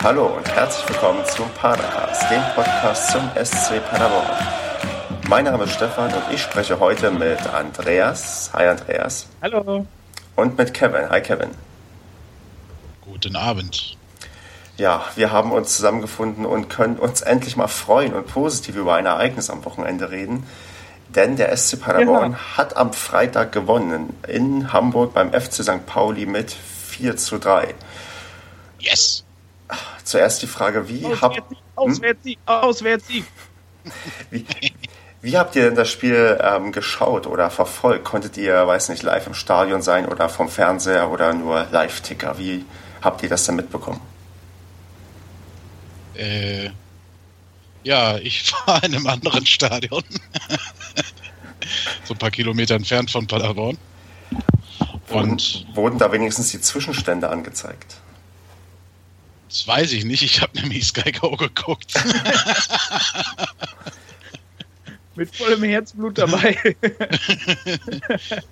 Hallo und herzlich willkommen zum Padercast, dem Podcast zum SC Paderborn. Mein Name ist Stefan und ich spreche heute mit Andreas. Hi Andreas. Hallo. Und mit Kevin. Hi Kevin. Guten Abend. Ja, wir haben uns zusammengefunden und können uns endlich mal freuen und positiv über ein Ereignis am Wochenende reden. Denn der SC Paderborn ja. hat am Freitag gewonnen in Hamburg beim FC St. Pauli mit 4 zu 3. Yes! Zuerst die Frage, wie habt hm? Auswärtssieg, Auswärtssieg. Wie, wie habt ihr denn das Spiel ähm, geschaut oder verfolgt? Konntet ihr, weiß nicht, live im Stadion sein oder vom Fernseher oder nur Live-Ticker? Wie habt ihr das denn mitbekommen? Äh, ja, ich war in einem anderen Stadion. so ein paar Kilometer entfernt von Paderborn. Und wurden da wenigstens die Zwischenstände angezeigt? Das weiß ich nicht. Ich habe nämlich Sky Go geguckt. Mit vollem Herzblut dabei.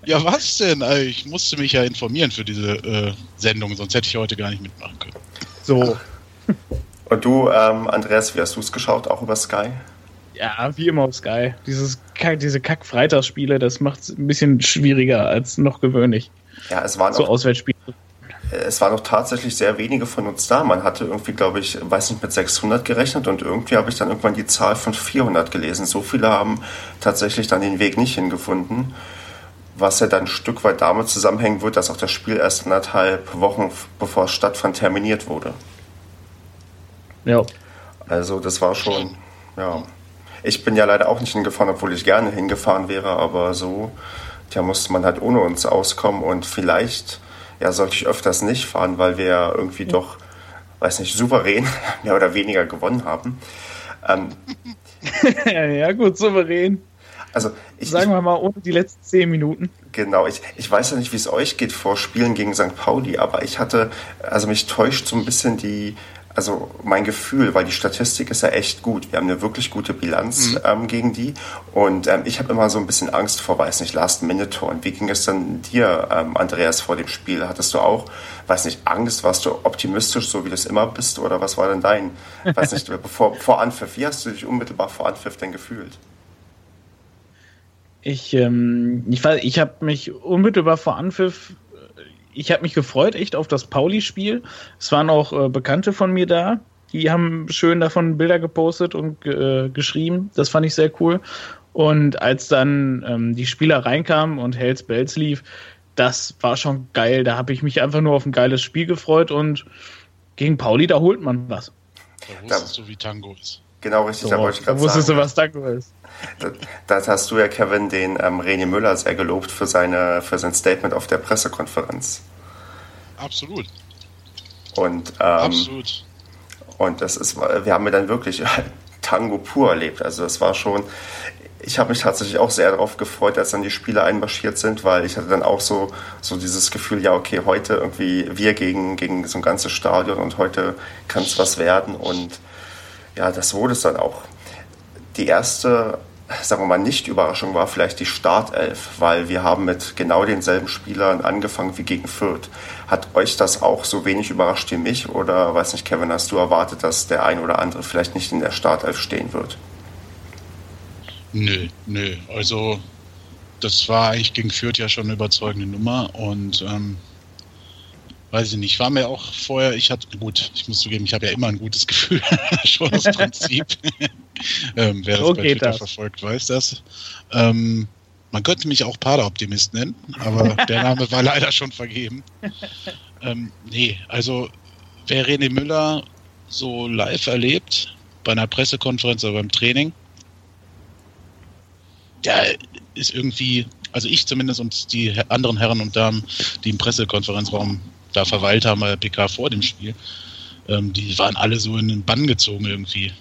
ja, was denn? Also ich musste mich ja informieren für diese äh, Sendung, sonst hätte ich heute gar nicht mitmachen können. So. Und du, ähm, Andreas, wie hast du es geschaut? Auch über Sky? Ja, wie immer auf Sky. Dieses, diese Kack-Freitagsspiele, das macht es ein bisschen schwieriger als noch gewöhnlich. Ja, es waren so auch, Auswärtsspiele. Es waren auch tatsächlich sehr wenige von uns da. Man hatte irgendwie, glaube ich, weiß nicht, mit 600 gerechnet und irgendwie habe ich dann irgendwann die Zahl von 400 gelesen. So viele haben tatsächlich dann den Weg nicht hingefunden, was ja dann ein Stück weit damit zusammenhängen wird, dass auch das Spiel erst anderthalb Wochen bevor es stattfand terminiert wurde. Ja. Also das war schon, ja. Ich bin ja leider auch nicht hingefahren, obwohl ich gerne hingefahren wäre, aber so, da musste man halt ohne uns auskommen und vielleicht, ja, sollte ich öfters nicht fahren, weil wir ja irgendwie ja. doch, weiß nicht, souverän mehr oder weniger gewonnen haben. Ähm, ja, gut, souverän. Also ich, Sagen wir mal, ohne die letzten zehn Minuten. Genau, ich, ich weiß ja nicht, wie es euch geht vor Spielen gegen St. Pauli, aber ich hatte, also mich täuscht so ein bisschen die, also mein Gefühl, weil die Statistik ist ja echt gut. Wir haben eine wirklich gute Bilanz mhm. ähm, gegen die. Und ähm, ich habe immer so ein bisschen Angst vor, weiß nicht, Last-Minute-Tor. Und wie ging es dann dir, ähm, Andreas, vor dem Spiel? Hattest du auch, weiß nicht, Angst? Warst du optimistisch, so wie du es immer bist? Oder was war denn dein, weiß nicht, bevor, vor Anpfiff? Wie hast du dich unmittelbar vor Anpfiff denn gefühlt? Ich, ähm, ich, ich habe mich unmittelbar vor Anpfiff ich habe mich gefreut echt auf das Pauli-Spiel. Es waren auch äh, Bekannte von mir da. Die haben schön davon Bilder gepostet und äh, geschrieben. Das fand ich sehr cool. Und als dann ähm, die Spieler reinkamen und Hells Bells lief, das war schon geil. Da habe ich mich einfach nur auf ein geiles Spiel gefreut und gegen Pauli, da holt man was. Da wusstest du, wie Tango ist. Genau, richtig, so, da wollte ich gerade sagen. wusstest du, was Tango ist. Das hast du ja, Kevin, den ähm, René Müller sehr gelobt für, seine, für sein Statement auf der Pressekonferenz. Absolut. Und, ähm, Absolut. Und das ist, wir haben ja dann wirklich Tango pur erlebt. Also das war schon, ich habe mich tatsächlich auch sehr darauf gefreut, als dann die Spieler einmarschiert sind, weil ich hatte dann auch so, so dieses Gefühl, ja, okay, heute irgendwie wir gegen, gegen so ein ganzes Stadion und heute kann es was werden. Und ja, das wurde es dann auch. Die erste, sagen wir mal, Nicht-Überraschung war vielleicht die Startelf, weil wir haben mit genau denselben Spielern angefangen wie gegen Fürth. Hat euch das auch so wenig überrascht wie mich? Oder, weiß nicht, Kevin, hast du erwartet, dass der ein oder andere vielleicht nicht in der Startelf stehen wird? Nö, nö. Also, das war eigentlich gegen Fürth ja schon eine überzeugende Nummer und ähm, weiß ich nicht, war mir auch vorher, ich hatte, gut, ich muss zugeben, ich habe ja immer ein gutes Gefühl, schon aus Prinzip. ähm, wer das so bei Twitter das. verfolgt, weiß das. Ähm, man könnte mich auch Pader-Optimist nennen, aber der Name war leider schon vergeben. Ähm, nee, also wer René Müller so live erlebt, bei einer Pressekonferenz oder beim Training, der ist irgendwie, also ich zumindest und die anderen Herren und Damen, die im Pressekonferenzraum da verweilt haben bei der PK vor dem Spiel, ähm, die waren alle so in den Bann gezogen irgendwie.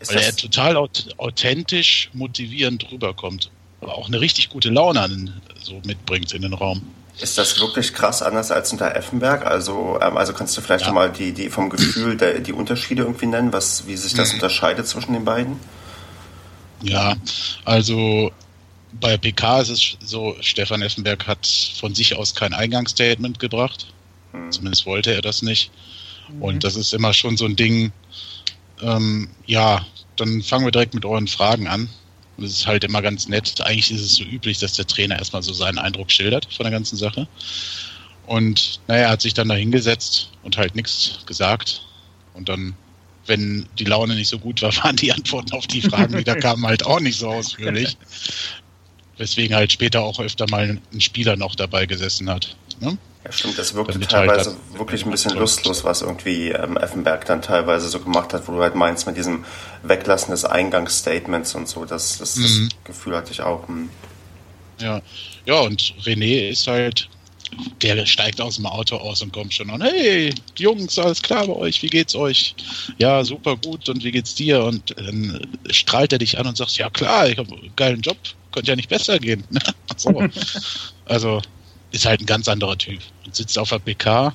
Ist weil er total authentisch motivierend rüberkommt. Aber auch eine richtig gute Laune an, so mitbringt in den Raum. Ist das wirklich krass anders als unter Effenberg? Also, ähm, also kannst du vielleicht ja. mal die, die vom Gefühl der, die Unterschiede irgendwie nennen, was, wie sich das mhm. unterscheidet zwischen den beiden? Ja, also bei PK ist es so, Stefan Effenberg hat von sich aus kein Eingangsstatement gebracht. Hm. Zumindest wollte er das nicht. Mhm. Und das ist immer schon so ein Ding, ähm, ja, dann fangen wir direkt mit euren Fragen an. Und es ist halt immer ganz nett. Eigentlich ist es so üblich, dass der Trainer erstmal so seinen Eindruck schildert von der ganzen Sache. Und naja, er hat sich dann da hingesetzt und halt nichts gesagt. Und dann, wenn die Laune nicht so gut war, waren die Antworten auf die Fragen, die da kamen, halt auch nicht so ausführlich. Weswegen halt später auch öfter mal ein Spieler noch dabei gesessen hat. Ne? Ja, stimmt, das wirkte teilweise halt wirklich ein bisschen lustlos, was irgendwie ähm, Effenberg dann teilweise so gemacht hat, wo du halt meinst, mit diesem Weglassen des Eingangsstatements und so, das, das, das mhm. Gefühl hatte ich auch. Hm. Ja. ja, und René ist halt, der steigt aus dem Auto aus und kommt schon an, hey, Jungs, alles klar bei euch, wie geht's euch? Ja, super gut, und wie geht's dir? Und dann strahlt er dich an und sagt, ja klar, ich habe einen geilen Job, könnte ja nicht besser gehen. so. Also, ist halt ein ganz anderer Typ und sitzt auf der PK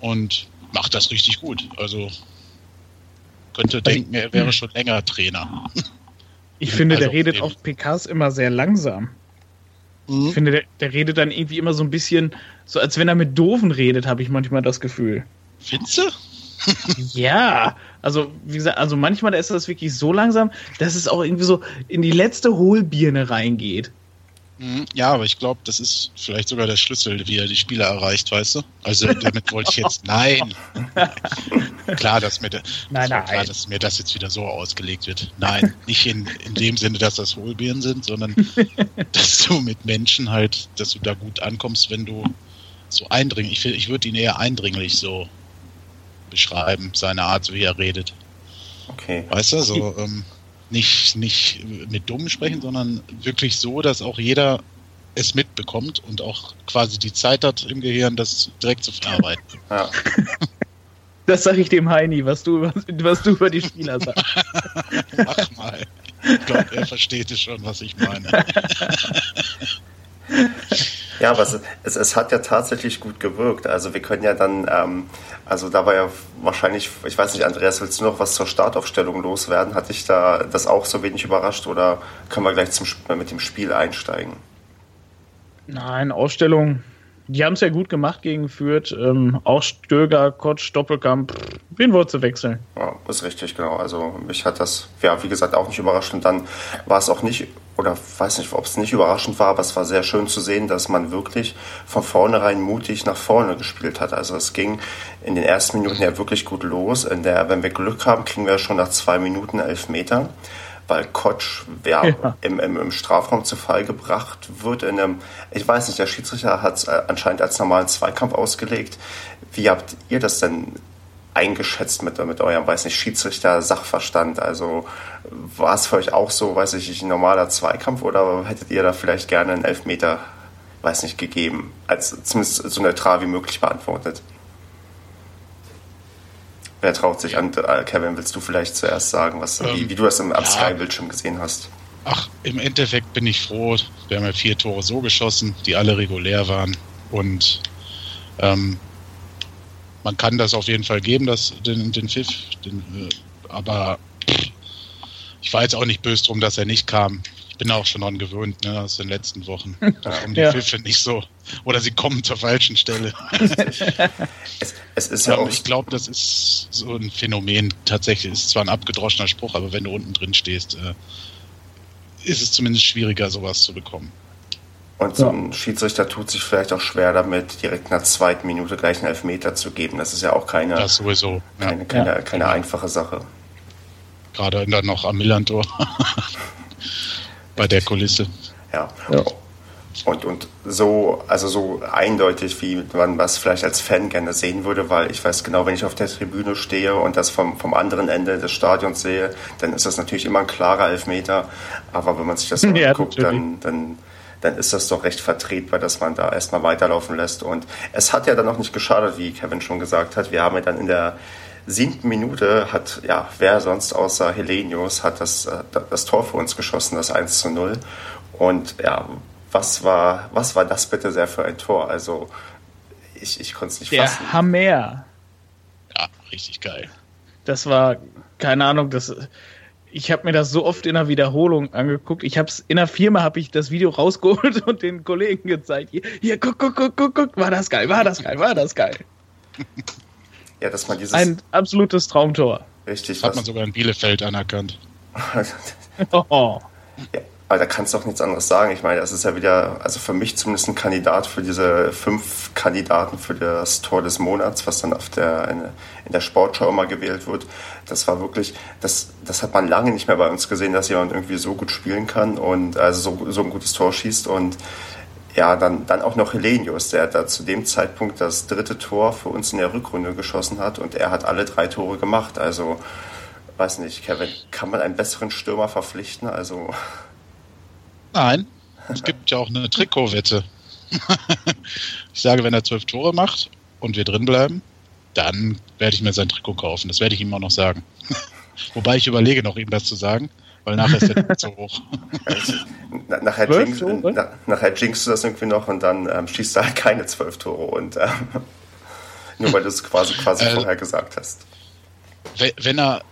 und macht das richtig gut. Also könnte denken, er wäre schon länger Trainer. Ich finde, also der redet auf PKs immer sehr langsam. Mhm. Ich finde, der, der redet dann irgendwie immer so ein bisschen, so als wenn er mit Doofen redet, habe ich manchmal das Gefühl. Findest du? ja, also wie gesagt, also manchmal ist das wirklich so langsam, dass es auch irgendwie so in die letzte Hohlbirne reingeht. Mhm. Ja, aber ich glaube, das ist vielleicht sogar der Schlüssel, wie er die Spieler erreicht, weißt du? Also damit wollte ich jetzt. Nein! klar, dass mir, nein, nein. klar, dass mir das jetzt wieder so ausgelegt wird. Nein, nicht in, in dem Sinne, dass das Hohlbeeren sind, sondern dass du mit Menschen halt, dass du da gut ankommst, wenn du so eindringlich, ich, ich würde ihn eher eindringlich so beschreiben, seine Art, wie er redet. Okay. Weißt du, so, ähm, nicht, nicht mit Dummen sprechen, sondern wirklich so, dass auch jeder es mitbekommt und auch quasi die Zeit hat im Gehirn, das direkt zu verarbeiten. Ja. Das sage ich dem Heini, was du, was du über die Spieler sagst. Mach mal. Ich glaube, er versteht es schon, was ich meine. Ja, aber es, es, es, hat ja tatsächlich gut gewirkt. Also wir können ja dann, ähm, also da war ja wahrscheinlich, ich weiß nicht, Andreas, willst du noch was zur Startaufstellung loswerden? Hat dich da das auch so wenig überrascht oder können wir gleich zum, mit dem Spiel einsteigen? Nein, Ausstellung die haben es ja gut gemacht gegen Fürth. Ähm, auch Stöger, Kotsch, Doppelkamp. Wen wolltest du wechseln? Ja, ist richtig, genau. Also mich hat das, ja, wie gesagt, auch nicht überrascht. Und dann war es auch nicht, oder weiß nicht, ob es nicht überraschend war, aber es war sehr schön zu sehen, dass man wirklich von vornherein mutig nach vorne gespielt hat. Also es ging in den ersten Minuten ja wirklich gut los. In der, wenn wir Glück haben, kriegen wir schon nach zwei Minuten elf Meter weil Kotsch ja, ja. Im, im, Im, Strafraum zu Fall gebracht wird. In einem, ich weiß nicht, der Schiedsrichter hat es äh, anscheinend als normalen Zweikampf ausgelegt. Wie habt ihr das denn eingeschätzt mit, mit eurem, weiß nicht, Schiedsrichter, Sachverstand? Also war es für euch auch so, weiß ich, ein normaler Zweikampf oder hättet ihr da vielleicht gerne einen Elfmeter, weiß nicht, gegeben? Als zumindest so neutral wie möglich beantwortet. Wer traut sich an? Äh, Kevin, willst du vielleicht zuerst sagen, was, ähm, wie, wie, du das im, ja, Sky-Bildschirm gesehen hast? Ach, im Endeffekt bin ich froh. Wir haben ja vier Tore so geschossen, die alle regulär waren. Und ähm, man kann das auf jeden Fall geben, das, den, den Pfiff. Den, äh, aber ich war jetzt auch nicht böse drum, dass er nicht kam. Ich bin auch schon daran gewöhnt, ne, aus den letzten Wochen. Da kommen die ja. Pfiffe nicht so. Oder sie kommen zur falschen Stelle. es, es ist ja auch ich glaube, das ist so ein Phänomen. Tatsächlich ist zwar ein abgedroschener Spruch, aber wenn du unten drin stehst, äh, ist es zumindest schwieriger, sowas zu bekommen. Und so ein Schiedsrichter tut sich vielleicht auch schwer damit, direkt in der zweiten Minute gleich einen Elfmeter zu geben. Das ist ja auch keine, das sowieso. Ja. keine, keine, ja. keine einfache Sache. Gerade dann noch am Millantor. bei der Kulisse. Ja. ja. Und, und so, also so eindeutig, wie man was vielleicht als Fan gerne sehen würde, weil ich weiß genau, wenn ich auf der Tribüne stehe und das vom, vom anderen Ende des Stadions sehe, dann ist das natürlich immer ein klarer Elfmeter. Aber wenn man sich das anguckt, dann, dann, dann ist das doch recht vertretbar, dass man da erstmal weiterlaufen lässt. Und es hat ja dann auch nicht geschadet, wie Kevin schon gesagt hat. Wir haben ja dann in der siebten Minute hat, ja, wer sonst außer Helenius hat das, äh, das Tor für uns geschossen, das 1 zu 0. Und ja, was war, was war das bitte sehr für ein Tor? Also, ich, ich konnte es nicht Der fassen. Hammer. Ja, richtig geil. Das war, keine Ahnung, das, ich habe mir das so oft in der Wiederholung angeguckt. Ich habe es in der Firma habe ich das Video rausgeholt und den Kollegen gezeigt. Hier, hier, guck, guck, guck, guck, guck, war das geil, war das geil, war das geil. Ja, dass man dieses. Ein absolutes Traumtor. Richtig. Das hat man sogar in Bielefeld anerkannt. oh. Ja, aber da kannst du auch nichts anderes sagen. Ich meine, das ist ja wieder, also für mich zumindest ein Kandidat für diese fünf Kandidaten für das Tor des Monats, was dann auf der, in, in der Sportschau immer gewählt wird. Das war wirklich, das, das hat man lange nicht mehr bei uns gesehen, dass jemand irgendwie so gut spielen kann und also so, so ein gutes Tor schießt und ja, dann, dann auch noch Helenius, der da zu dem Zeitpunkt das dritte Tor für uns in der Rückrunde geschossen hat und er hat alle drei Tore gemacht. Also, weiß nicht, Kevin, kann man einen besseren Stürmer verpflichten? Also. Nein, es gibt ja auch eine Trikotwette. ich sage, wenn er zwölf Tore macht und wir drin bleiben, dann werde ich mir sein Trikot kaufen. Das werde ich ihm auch noch sagen. Wobei ich überlege noch, ihm das zu sagen weil nachher ist der zu hoch. nachher, jinx, na, nachher jinkst du das irgendwie noch und dann ähm, schießt du halt keine zwölf Tore und ähm, nur weil du es quasi, quasi äh, vorher gesagt hast. Wenn er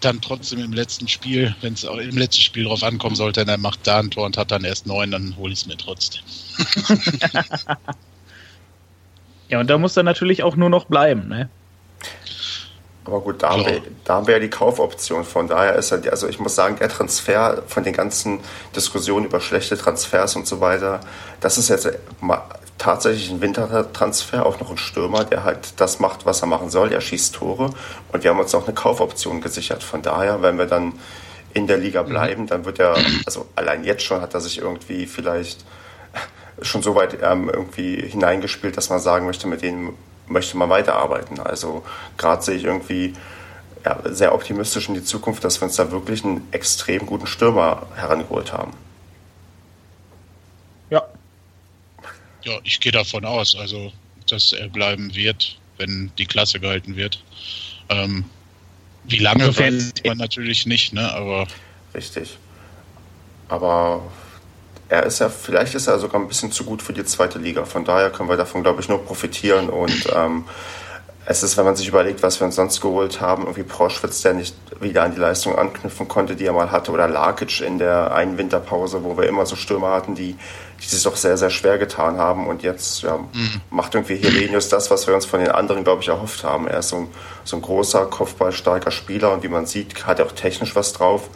dann trotzdem im letzten Spiel, wenn es im letzten Spiel drauf ankommen sollte, und er macht da ein Tor und hat dann erst neun, dann hole ich es mir trotzdem. ja, und da muss er natürlich auch nur noch bleiben, ne? Aber gut, da, haben wir, da haben wir ja die Kaufoption. Von daher ist er, also ich muss sagen, der Transfer von den ganzen Diskussionen über schlechte Transfers und so weiter, das ist jetzt tatsächlich ein Wintertransfer, auch noch ein Stürmer, der halt das macht, was er machen soll. Er schießt Tore und wir haben uns auch eine Kaufoption gesichert. Von daher, wenn wir dann in der Liga mhm. bleiben, dann wird er, also allein jetzt schon hat er sich irgendwie vielleicht schon so weit ähm, irgendwie hineingespielt, dass man sagen möchte, mit dem möchte man weiterarbeiten. Also gerade sehe ich irgendwie ja, sehr optimistisch in die Zukunft, dass wir uns da wirklich einen extrem guten Stürmer herangeholt haben. Ja. Ja, ich gehe davon aus, also dass er bleiben wird, wenn die Klasse gehalten wird. Ähm, wie lange also, weiß man natürlich nicht, ne? Aber richtig. Aber er ist ja, vielleicht ist er sogar ein bisschen zu gut für die zweite Liga. Von daher können wir davon, glaube ich, nur profitieren. Und ähm, es ist, wenn man sich überlegt, was wir uns sonst geholt haben, irgendwie Proschwitz, der nicht wieder an die Leistung anknüpfen konnte, die er mal hatte, oder Larkic in der einen Winterpause, wo wir immer so Stürmer hatten, die, die sich doch sehr, sehr schwer getan haben. Und jetzt ja, mhm. macht irgendwie Helenius das, was wir uns von den anderen, glaube ich, erhofft haben. Er ist so ein, so ein großer, kopfballstarker Spieler und wie man sieht, hat er auch technisch was drauf.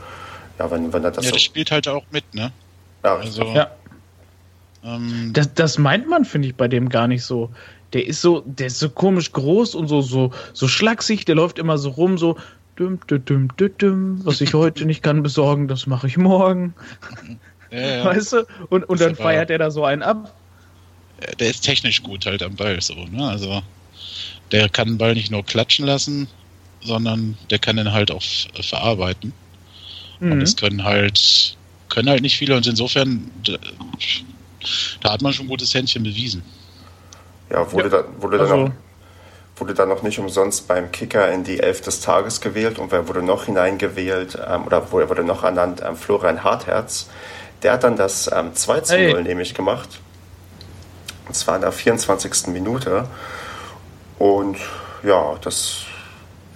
Ja, wenn, wenn er das ja, so der spielt halt auch mit, ne? Ja, also, ja. Ähm, das, das meint man, finde ich, bei dem gar nicht so. Der ist so, der ist so komisch groß und so, so, so schlaksig, der läuft immer so rum, so, düm, düm, düm, düm, düm, was ich heute nicht kann besorgen, das mache ich morgen. Ja, ja. Weißt du? Und, und dann feiert er da so einen ab. Der ist technisch gut halt am Ball, so, ne? Also, der kann den Ball nicht nur klatschen lassen, sondern der kann den halt auch verarbeiten. Mhm. Und das können halt können halt nicht viele und insofern, da, da hat man schon ein gutes Händchen bewiesen. Ja, wurde, ja, da, wurde, also, dann noch, wurde dann noch nicht umsonst beim Kicker in die Elf des Tages gewählt und wer wurde noch hineingewählt ähm, oder wo er wurde noch ernannt? Ähm, Florian Hartherz. Der hat dann das ähm, 2 zu 0 hey. nämlich gemacht. Und zwar in der 24. Minute. Und ja, das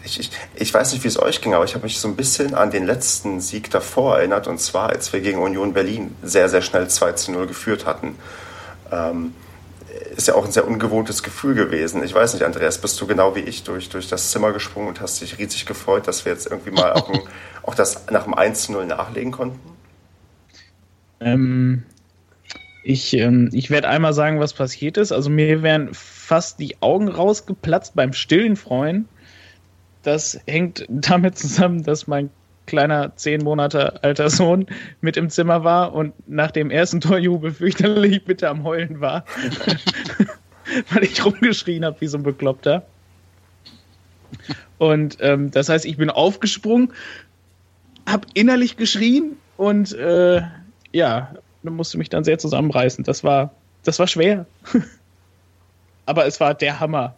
ich, ich, ich weiß nicht, wie es euch ging, aber ich habe mich so ein bisschen an den letzten Sieg davor erinnert, und zwar, als wir gegen Union Berlin sehr, sehr schnell 2 zu 0 geführt hatten. Ähm, ist ja auch ein sehr ungewohntes Gefühl gewesen. Ich weiß nicht, Andreas, bist du genau wie ich durch, durch das Zimmer gesprungen und hast dich riesig gefreut, dass wir jetzt irgendwie mal auch, ein, auch das nach dem 1-0 nachlegen konnten? Ähm, ich, ähm, ich werde einmal sagen, was passiert ist. Also mir wären fast die Augen rausgeplatzt beim stillen Freuen, das hängt damit zusammen, dass mein kleiner zehn Monate alter Sohn mit im Zimmer war und nach dem ersten Torjubel fürchterlich bitte am Heulen war, weil ich rumgeschrien habe wie so ein Bekloppter. Und ähm, das heißt, ich bin aufgesprungen, habe innerlich geschrien und äh, ja, musste mich dann sehr zusammenreißen. Das war, das war schwer. Aber es war der Hammer.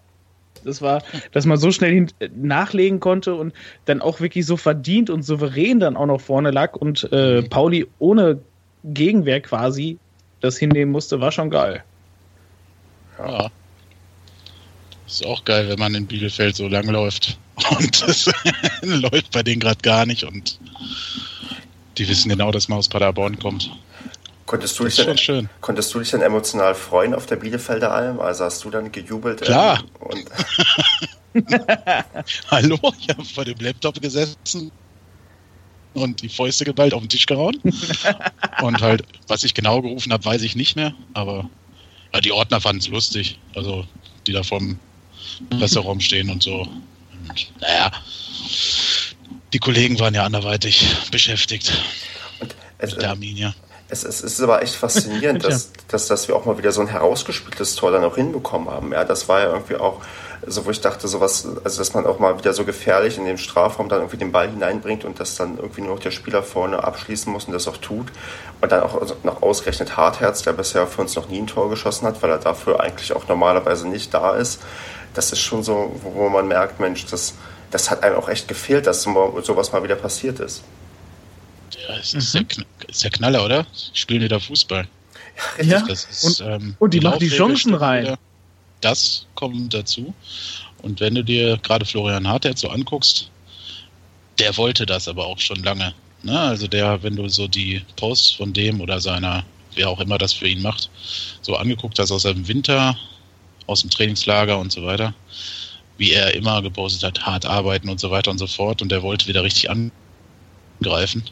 Das war, dass man so schnell nachlegen konnte und dann auch wirklich so verdient und souverän dann auch noch vorne lag und äh, mhm. Pauli ohne Gegenwehr quasi das hinnehmen musste, war schon geil. Ja. Ist auch geil, wenn man in Bielefeld so lang läuft. Und das läuft bei denen gerade gar nicht und die wissen genau, dass man aus Paderborn kommt. Konntest du, dich denn, schön. konntest du dich denn emotional freuen auf der Bielefelder Alm? Also hast du dann gejubelt? Klar. Ähm, und Hallo, ich habe vor dem Laptop gesessen und die Fäuste geballt auf den Tisch gehauen. und halt, was ich genau gerufen habe, weiß ich nicht mehr, aber ja, die Ordner fanden es lustig. Also, die da vom Presseraum stehen und so. Und, naja, die Kollegen waren ja anderweitig beschäftigt. Und es, mit der Arminia. Es, es, ist aber echt faszinierend, dass, dass, dass wir auch mal wieder so ein herausgespieltes Tor dann auch hinbekommen haben. Ja, das war ja irgendwie auch so, wo ich dachte, sowas, also dass man auch mal wieder so gefährlich in den Strafraum dann irgendwie den Ball hineinbringt und das dann irgendwie nur noch der Spieler vorne abschließen muss und das auch tut. Und dann auch noch ausgerechnet Hartherz, der bisher für uns noch nie ein Tor geschossen hat, weil er dafür eigentlich auch normalerweise nicht da ist. Das ist schon so, wo man merkt, Mensch, das, das hat einem auch echt gefehlt, dass sowas mal wieder passiert ist. Ja, es ist, mhm. der, ist der Knaller, oder? Spielen die da Fußball? Ja, ja. Ist, und, ähm, und, die, die machen die Chancen rein. Wieder. Das kommt dazu. Und wenn du dir gerade Florian Hartert so anguckst, der wollte das aber auch schon lange. Ne? Also der, wenn du so die Posts von dem oder seiner, wer auch immer das für ihn macht, so angeguckt hast aus seinem Winter, aus dem Trainingslager und so weiter, wie er immer gepostet hat, hart arbeiten und so weiter und so fort. Und der wollte wieder richtig angreifen.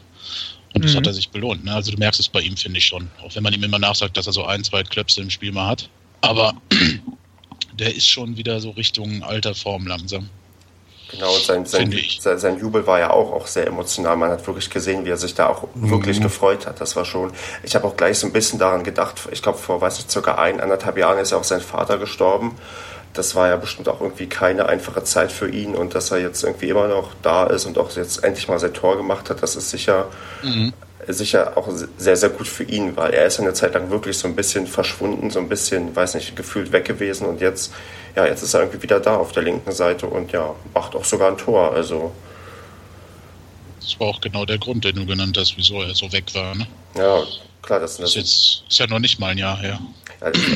Und das mhm. hat er sich belohnt. Ne? Also du merkst es bei ihm, finde ich schon. Auch wenn man ihm immer nachsagt, dass er so ein, zwei Klöpse im Spiel mal hat. Aber der ist schon wieder so Richtung alter Form langsam. Genau, und sein, sein, sein, sein, Jubel war ja auch, auch sehr emotional. Man hat wirklich gesehen, wie er sich da auch mhm. wirklich gefreut hat. Das war schon, ich habe auch gleich so ein bisschen daran gedacht, ich glaube vor, weiß nicht, circa ein, anderthalb Jahren ist ja auch sein Vater gestorben das war ja bestimmt auch irgendwie keine einfache Zeit für ihn und dass er jetzt irgendwie immer noch da ist und auch jetzt endlich mal sein Tor gemacht hat, das ist sicher, mhm. sicher auch sehr, sehr gut für ihn, weil er ist eine Zeit lang wirklich so ein bisschen verschwunden, so ein bisschen, weiß nicht, gefühlt weg gewesen und jetzt, ja, jetzt ist er irgendwie wieder da auf der linken Seite und ja, macht auch sogar ein Tor, also. Das war auch genau der Grund, den du genannt hast, wieso er so weg war, ne? Ja, klar, das, das ist jetzt ist ja noch nicht mal ein Jahr her.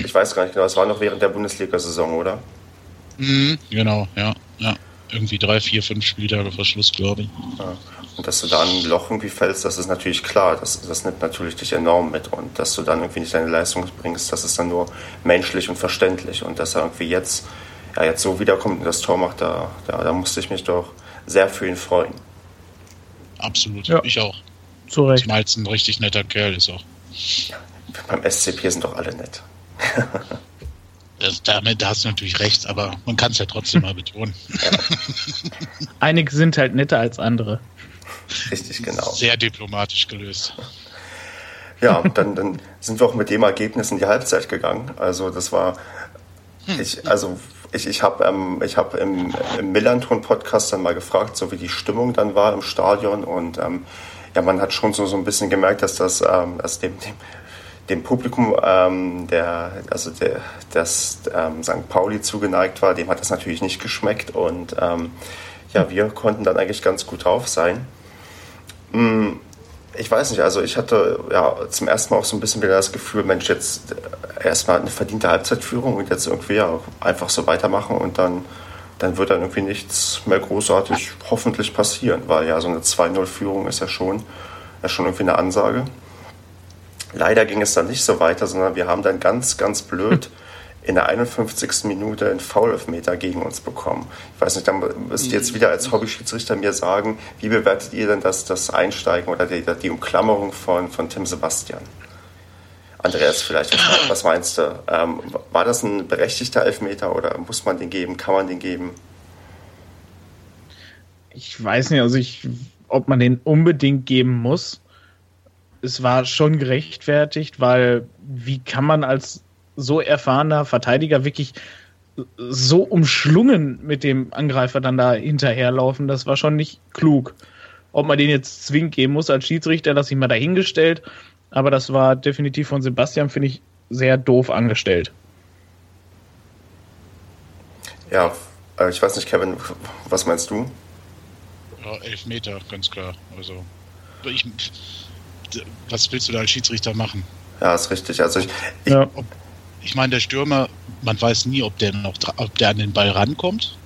Ich weiß gar nicht genau, es war noch während der Bundesliga-Saison, oder? Mhm, genau, ja, ja. Irgendwie drei, vier, fünf Spieltage vor Schluss, glaube ich. Ja. Und dass du da ein Loch irgendwie fällst, das ist natürlich klar. Das, das nimmt natürlich dich enorm mit. Und dass du dann irgendwie nicht deine Leistung bringst, das ist dann nur menschlich und verständlich. Und dass er irgendwie jetzt, ja, jetzt so wiederkommt und das Tor macht, da, da, da musste ich mich doch sehr für ihn freuen. Absolut, ja. ich auch. Zu Recht. Zumal ein richtig netter Kerl ist auch. Ja, beim SCP sind doch alle nett. Das, damit hast du natürlich recht, aber man kann es ja trotzdem mal betonen. Einige sind halt netter als andere. Richtig, genau. Sehr diplomatisch gelöst. Ja, dann, dann sind wir auch mit dem Ergebnis in die Halbzeit gegangen. Also das war, hm. ich, also ich, ich habe ähm, hab im, im Millanton-Podcast dann mal gefragt, so wie die Stimmung dann war im Stadion und ähm, ja, man hat schon so, so ein bisschen gemerkt, dass das ähm, dass dem, dem dem Publikum, ähm, der, also der, das ähm, St. Pauli zugeneigt war, dem hat das natürlich nicht geschmeckt und ähm, ja, wir konnten dann eigentlich ganz gut drauf sein. Hm, ich weiß nicht, also ich hatte ja zum ersten Mal auch so ein bisschen wieder das Gefühl, Mensch, jetzt erstmal eine verdiente Halbzeitführung und jetzt irgendwie ja einfach so weitermachen und dann, dann wird dann irgendwie nichts mehr großartig hoffentlich passieren, weil ja so eine 2-0-Führung ist ja schon, ja schon irgendwie eine Ansage. Leider ging es dann nicht so weiter, sondern wir haben dann ganz, ganz blöd in der 51. Minute einen Foul-Elfmeter gegen uns bekommen. Ich weiß nicht, dann müsst ihr jetzt wieder als Hobby-Schiedsrichter mir sagen, wie bewertet ihr denn das, das Einsteigen oder die, die Umklammerung von, von Tim Sebastian? Andreas, vielleicht, was, was meinst du? Ähm, war das ein berechtigter Elfmeter oder muss man den geben? Kann man den geben? Ich weiß nicht, also ich, ob man den unbedingt geben muss es war schon gerechtfertigt, weil wie kann man als so erfahrener Verteidiger wirklich so umschlungen mit dem Angreifer dann da hinterherlaufen? Das war schon nicht klug. Ob man den jetzt zwingend geben muss als Schiedsrichter, das ich mal dahingestellt. Aber das war definitiv von Sebastian, finde ich, sehr doof angestellt. Ja, äh, ich weiß nicht, Kevin, was meinst du? Ja, elf Meter, ganz klar. Also, ich, was willst du da als Schiedsrichter machen? Ja, ist richtig. Also ich, ich, ja. ich meine, der Stürmer, man weiß nie, ob der noch, ob der an den Ball rankommt,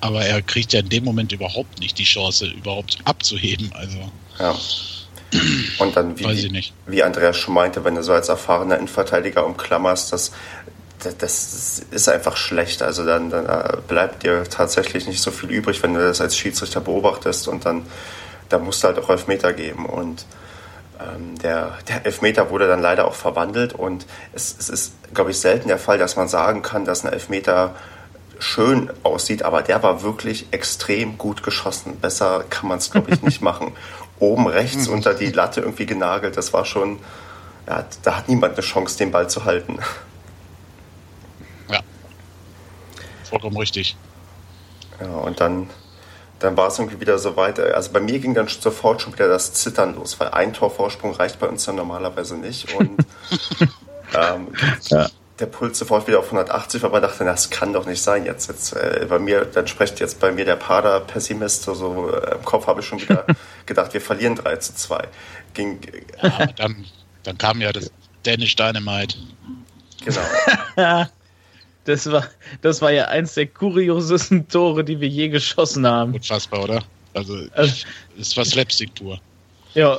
aber er kriegt ja in dem Moment überhaupt nicht die Chance, überhaupt abzuheben. Also. Ja. Und dann, wie, wie Andreas schon meinte, wenn du so als erfahrener Innenverteidiger umklammerst, dass das ist einfach schlecht. Also dann, dann äh, bleibt dir tatsächlich nicht so viel übrig, wenn du das als Schiedsrichter beobachtest und dann, dann musst du halt auch Elfmeter geben. Und der, der Elfmeter wurde dann leider auch verwandelt und es, es ist, glaube ich, selten der Fall, dass man sagen kann, dass ein Elfmeter schön aussieht, aber der war wirklich extrem gut geschossen. Besser kann man es, glaube ich, nicht machen. Oben rechts unter die Latte irgendwie genagelt, das war schon, ja, da hat niemand eine Chance, den Ball zu halten. Ja, vollkommen richtig. Ja, und dann, dann war es irgendwie wieder so weit. Also bei mir ging dann sofort schon wieder das Zittern los, weil ein Torvorsprung reicht bei uns ja normalerweise nicht. Und ähm, ja der Puls sofort wieder auf 180, weil man dachte, das kann doch nicht sein jetzt. jetzt äh, bei mir, dann spricht jetzt bei mir der Pader-Pessimist, so, so äh, im Kopf habe ich schon wieder gedacht, wir verlieren 3 zu 2. Ging, ja, dann, dann kam ja das Danish Dynamite. Genau. das, war, das war ja eins der kuriosesten Tore, die wir je geschossen haben. Unfassbar, oder? Also, also es war Slapstick pur. Ja,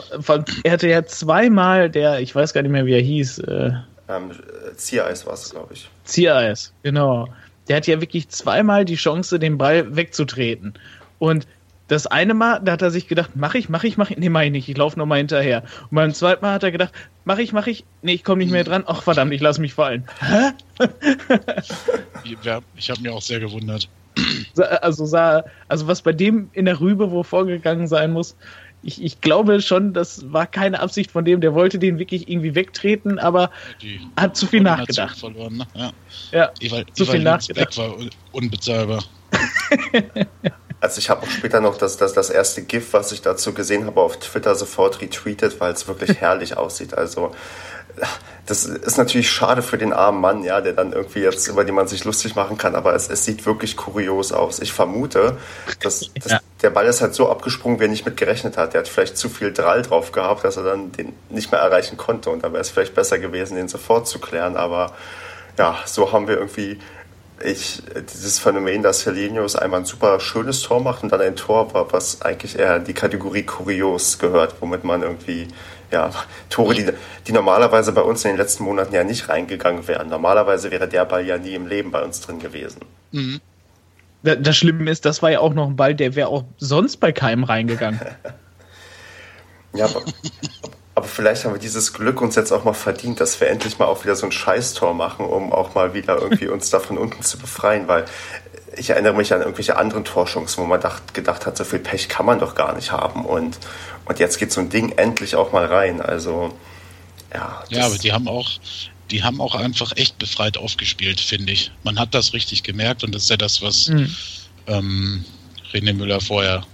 er hatte ja zweimal der, ich weiß gar nicht mehr, wie er hieß, äh, ähm, Ziereis war es, glaube ich. Ziereis, genau. Der hat ja wirklich zweimal die Chance, den Ball wegzutreten. Und das eine Mal, da hat er sich gedacht, mach ich, mach ich, mach ich, nee, mach ich nicht, ich laufe nochmal hinterher. Und beim zweiten Mal hat er gedacht, mach ich, mach ich, nee, ich komme nicht mehr dran, ach verdammt, ich lasse mich fallen. Hä? ich habe mir auch sehr gewundert. Also sah, also was bei dem in der Rübe wo vorgegangen sein muss, ich, ich glaube schon, das war keine Absicht von dem, der wollte den wirklich irgendwie wegtreten, aber Die hat zu viel nachgedacht. Verloren, ne? Ja, ja Ewald, zu Ewald viel nachgedacht. war unbezahlbar. Also ich habe auch später noch das, das, das erste GIF, was ich dazu gesehen habe, auf Twitter sofort retweetet, weil es wirklich herrlich aussieht. Also das ist natürlich schade für den armen Mann, ja, der dann irgendwie jetzt, über den man sich lustig machen kann, aber es, es sieht wirklich kurios aus. Ich vermute, dass, dass ja. der Ball ist halt so abgesprungen, wie er nicht mit gerechnet hat. Der hat vielleicht zu viel Drall drauf gehabt, dass er dann den nicht mehr erreichen konnte. Und da wäre es vielleicht besser gewesen, den sofort zu klären. Aber ja, so haben wir irgendwie ich, dieses Phänomen, dass Helenius einmal ein super schönes Tor macht und dann ein Tor war, was eigentlich eher in die Kategorie kurios gehört, womit man irgendwie ja, Tore, die, die normalerweise bei uns in den letzten Monaten ja nicht reingegangen wären. Normalerweise wäre der Ball ja nie im Leben bei uns drin gewesen. Mhm. Das Schlimme ist, das war ja auch noch ein Ball, der wäre auch sonst bei keinem reingegangen. ja, aber, aber vielleicht haben wir dieses Glück uns jetzt auch mal verdient, dass wir endlich mal auch wieder so ein Scheißtor machen, um auch mal wieder irgendwie uns da von unten zu befreien, weil ich erinnere mich an irgendwelche anderen Torchancen, wo man dacht, gedacht hat, so viel Pech kann man doch gar nicht haben. Und, und jetzt geht so ein Ding endlich auch mal rein. Also, ja. Ja, aber die haben auch, die haben auch einfach echt befreit aufgespielt, finde ich. Man hat das richtig gemerkt und das ist ja das, was mhm. ähm, René Müller vorher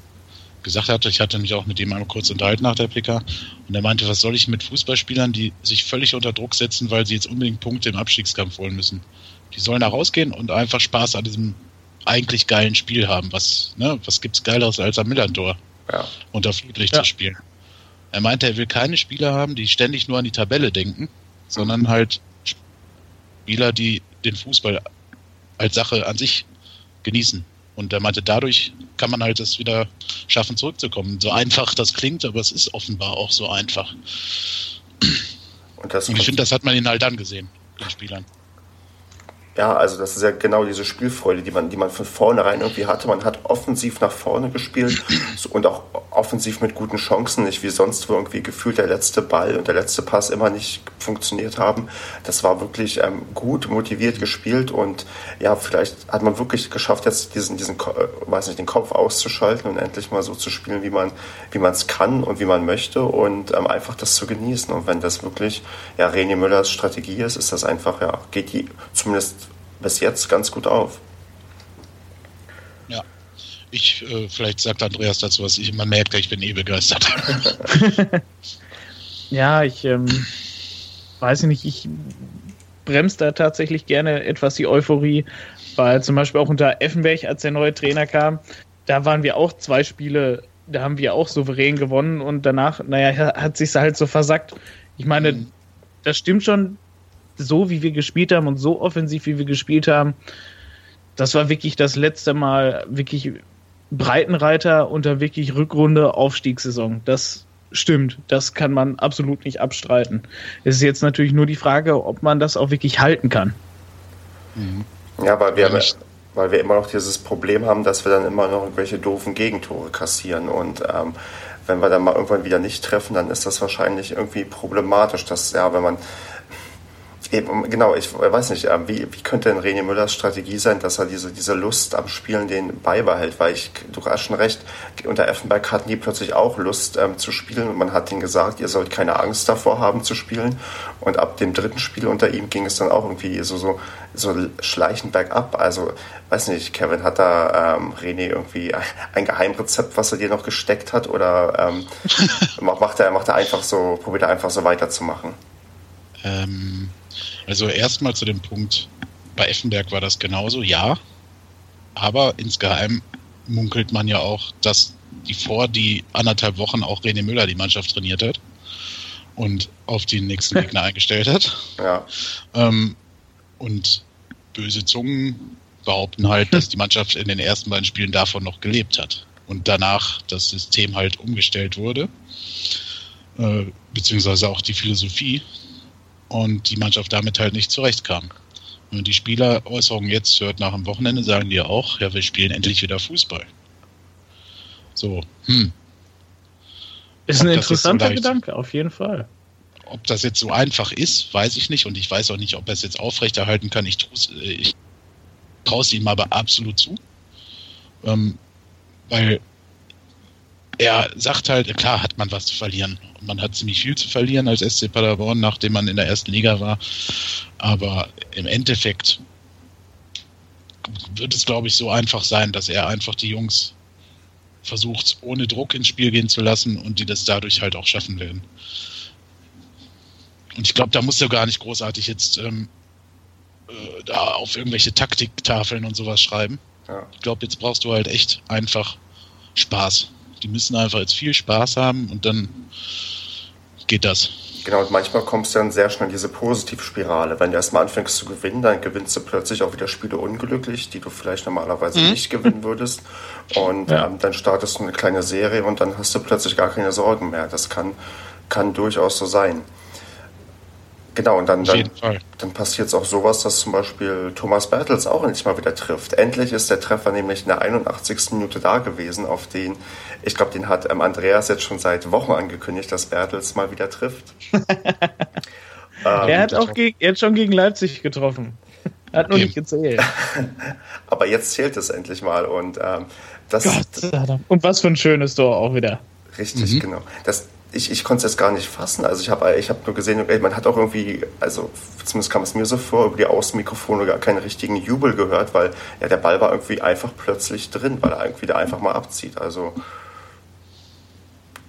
gesagt hatte. Ich hatte mich auch mit ihm einmal kurz unterhalten nach der PK und er meinte, was soll ich mit Fußballspielern, die sich völlig unter Druck setzen, weil sie jetzt unbedingt Punkte im Abstiegskampf holen müssen. Die sollen da rausgehen und einfach Spaß an diesem eigentlich geilen Spiel haben. Was, ne, was gibt's Geileres als am Millantor ja. unter Flutlicht ja. zu spielen? Er meinte, er will keine Spieler haben, die ständig nur an die Tabelle denken, sondern halt Spieler, die den Fußball als Sache an sich genießen. Und er meinte, dadurch kann man halt es wieder schaffen, zurückzukommen. So einfach das klingt, aber es ist offenbar auch so einfach. Und, Und ich finde, das hat man ihn halt dann gesehen, den Spielern. Ja, also das ist ja genau diese Spielfreude, die man, die man von vornherein irgendwie hatte. Man hat offensiv nach vorne gespielt und auch offensiv mit guten Chancen, nicht wie sonst, wo irgendwie gefühlt der letzte Ball und der letzte Pass immer nicht funktioniert haben. Das war wirklich ähm, gut motiviert gespielt und ja, vielleicht hat man wirklich geschafft, jetzt diesen, diesen, äh, weiß nicht, den Kopf auszuschalten und endlich mal so zu spielen, wie man, wie man es kann und wie man möchte und ähm, einfach das zu genießen. Und wenn das wirklich ja René Müllers Strategie ist, ist das einfach, ja, geht die zumindest bis jetzt ganz gut auf. Ja. Ich, äh, vielleicht sagt Andreas dazu was, ich, man merkt, ich bin eh begeistert. ja, ich ähm, weiß nicht, ich bremse da tatsächlich gerne etwas die Euphorie, weil zum Beispiel auch unter Effenberg, als der neue Trainer kam, da waren wir auch zwei Spiele, da haben wir auch souverän gewonnen und danach, naja, hat sich halt so versackt. Ich meine, mhm. das stimmt schon, so wie wir gespielt haben und so offensiv wie wir gespielt haben, das war wirklich das letzte Mal wirklich Breitenreiter unter wirklich Rückrunde Aufstiegssaison. Das stimmt, das kann man absolut nicht abstreiten. Es ist jetzt natürlich nur die Frage, ob man das auch wirklich halten kann. Mhm. Ja, weil wir, weil wir immer noch dieses Problem haben, dass wir dann immer noch irgendwelche doofen Gegentore kassieren und ähm, wenn wir dann mal irgendwann wieder nicht treffen, dann ist das wahrscheinlich irgendwie problematisch, dass ja, wenn man Eben, genau, ich weiß nicht, ähm, wie, wie könnte denn René Müllers Strategie sein, dass er diese, diese Lust am Spielen den beibehält? Weil ich, du hast schon recht, unter Effenberg hatten die plötzlich auch Lust ähm, zu spielen und man hat ihnen gesagt, ihr sollt keine Angst davor haben zu spielen. Und ab dem dritten Spiel unter ihm ging es dann auch irgendwie so, so, so schleichend bergab. Also, weiß nicht, Kevin, hat da ähm, René irgendwie ein Geheimrezept, was er dir noch gesteckt hat? Oder ähm, macht, er, macht er einfach so, probiert er einfach so weiterzumachen? Ähm also erstmal zu dem Punkt, bei Effenberg war das genauso, ja. Aber insgeheim munkelt man ja auch, dass die vor die anderthalb Wochen auch René Müller die Mannschaft trainiert hat und auf den nächsten Gegner eingestellt hat. Ja. Ähm, und böse Zungen behaupten halt, dass die Mannschaft in den ersten beiden Spielen davon noch gelebt hat und danach das System halt umgestellt wurde, äh, beziehungsweise auch die Philosophie, und die Mannschaft damit halt nicht zurechtkam. Und die Spieleräußerungen jetzt hört nach dem Wochenende, sagen die auch, ja, wir spielen endlich wieder Fußball. So, hm. Ist ein interessanter so Gedanke, auf jeden Fall. Ob das jetzt so einfach ist, weiß ich nicht. Und ich weiß auch nicht, ob er es jetzt aufrechterhalten kann. Ich, äh, ich traue es ihm aber absolut zu. Ähm, weil er sagt halt, klar hat man was zu verlieren. Man hat ziemlich viel zu verlieren als SC Paderborn, nachdem man in der ersten Liga war. Aber im Endeffekt wird es, glaube ich, so einfach sein, dass er einfach die Jungs versucht, ohne Druck ins Spiel gehen zu lassen und die das dadurch halt auch schaffen werden. Und ich glaube, da musst du gar nicht großartig jetzt ähm, äh, da auf irgendwelche Taktiktafeln und sowas schreiben. Ja. Ich glaube, jetzt brauchst du halt echt einfach Spaß. Die müssen einfach jetzt viel Spaß haben und dann geht das. Genau, und manchmal kommst du dann sehr schnell in diese Positivspirale. Wenn du erstmal anfängst zu gewinnen, dann gewinnst du plötzlich auch wieder Spiele unglücklich, die du vielleicht normalerweise mhm. nicht gewinnen würdest. Und ja. ähm, dann startest du eine kleine Serie und dann hast du plötzlich gar keine Sorgen mehr. Das kann, kann durchaus so sein. Genau, und dann, dann, dann passiert es auch sowas, dass zum Beispiel Thomas Bertels auch endlich mal wieder trifft. Endlich ist der Treffer nämlich in der 81. Minute da gewesen, auf den, ich glaube, den hat ähm, Andreas jetzt schon seit Wochen angekündigt, dass Bertels mal wieder trifft. ähm, er hat auch gegen, er hat schon gegen Leipzig getroffen. Hat nur nicht gezählt. Aber jetzt zählt es endlich mal und ähm, das. Gott, und was für ein schönes Tor auch wieder. Richtig, mhm. genau. Das, ich, ich konnte es jetzt gar nicht fassen. Also ich habe ich hab nur gesehen, man hat auch irgendwie, also zumindest kam es mir so vor, über die Außenmikrofone gar keinen richtigen Jubel gehört, weil ja der Ball war irgendwie einfach plötzlich drin, weil er irgendwie da einfach mal abzieht. Also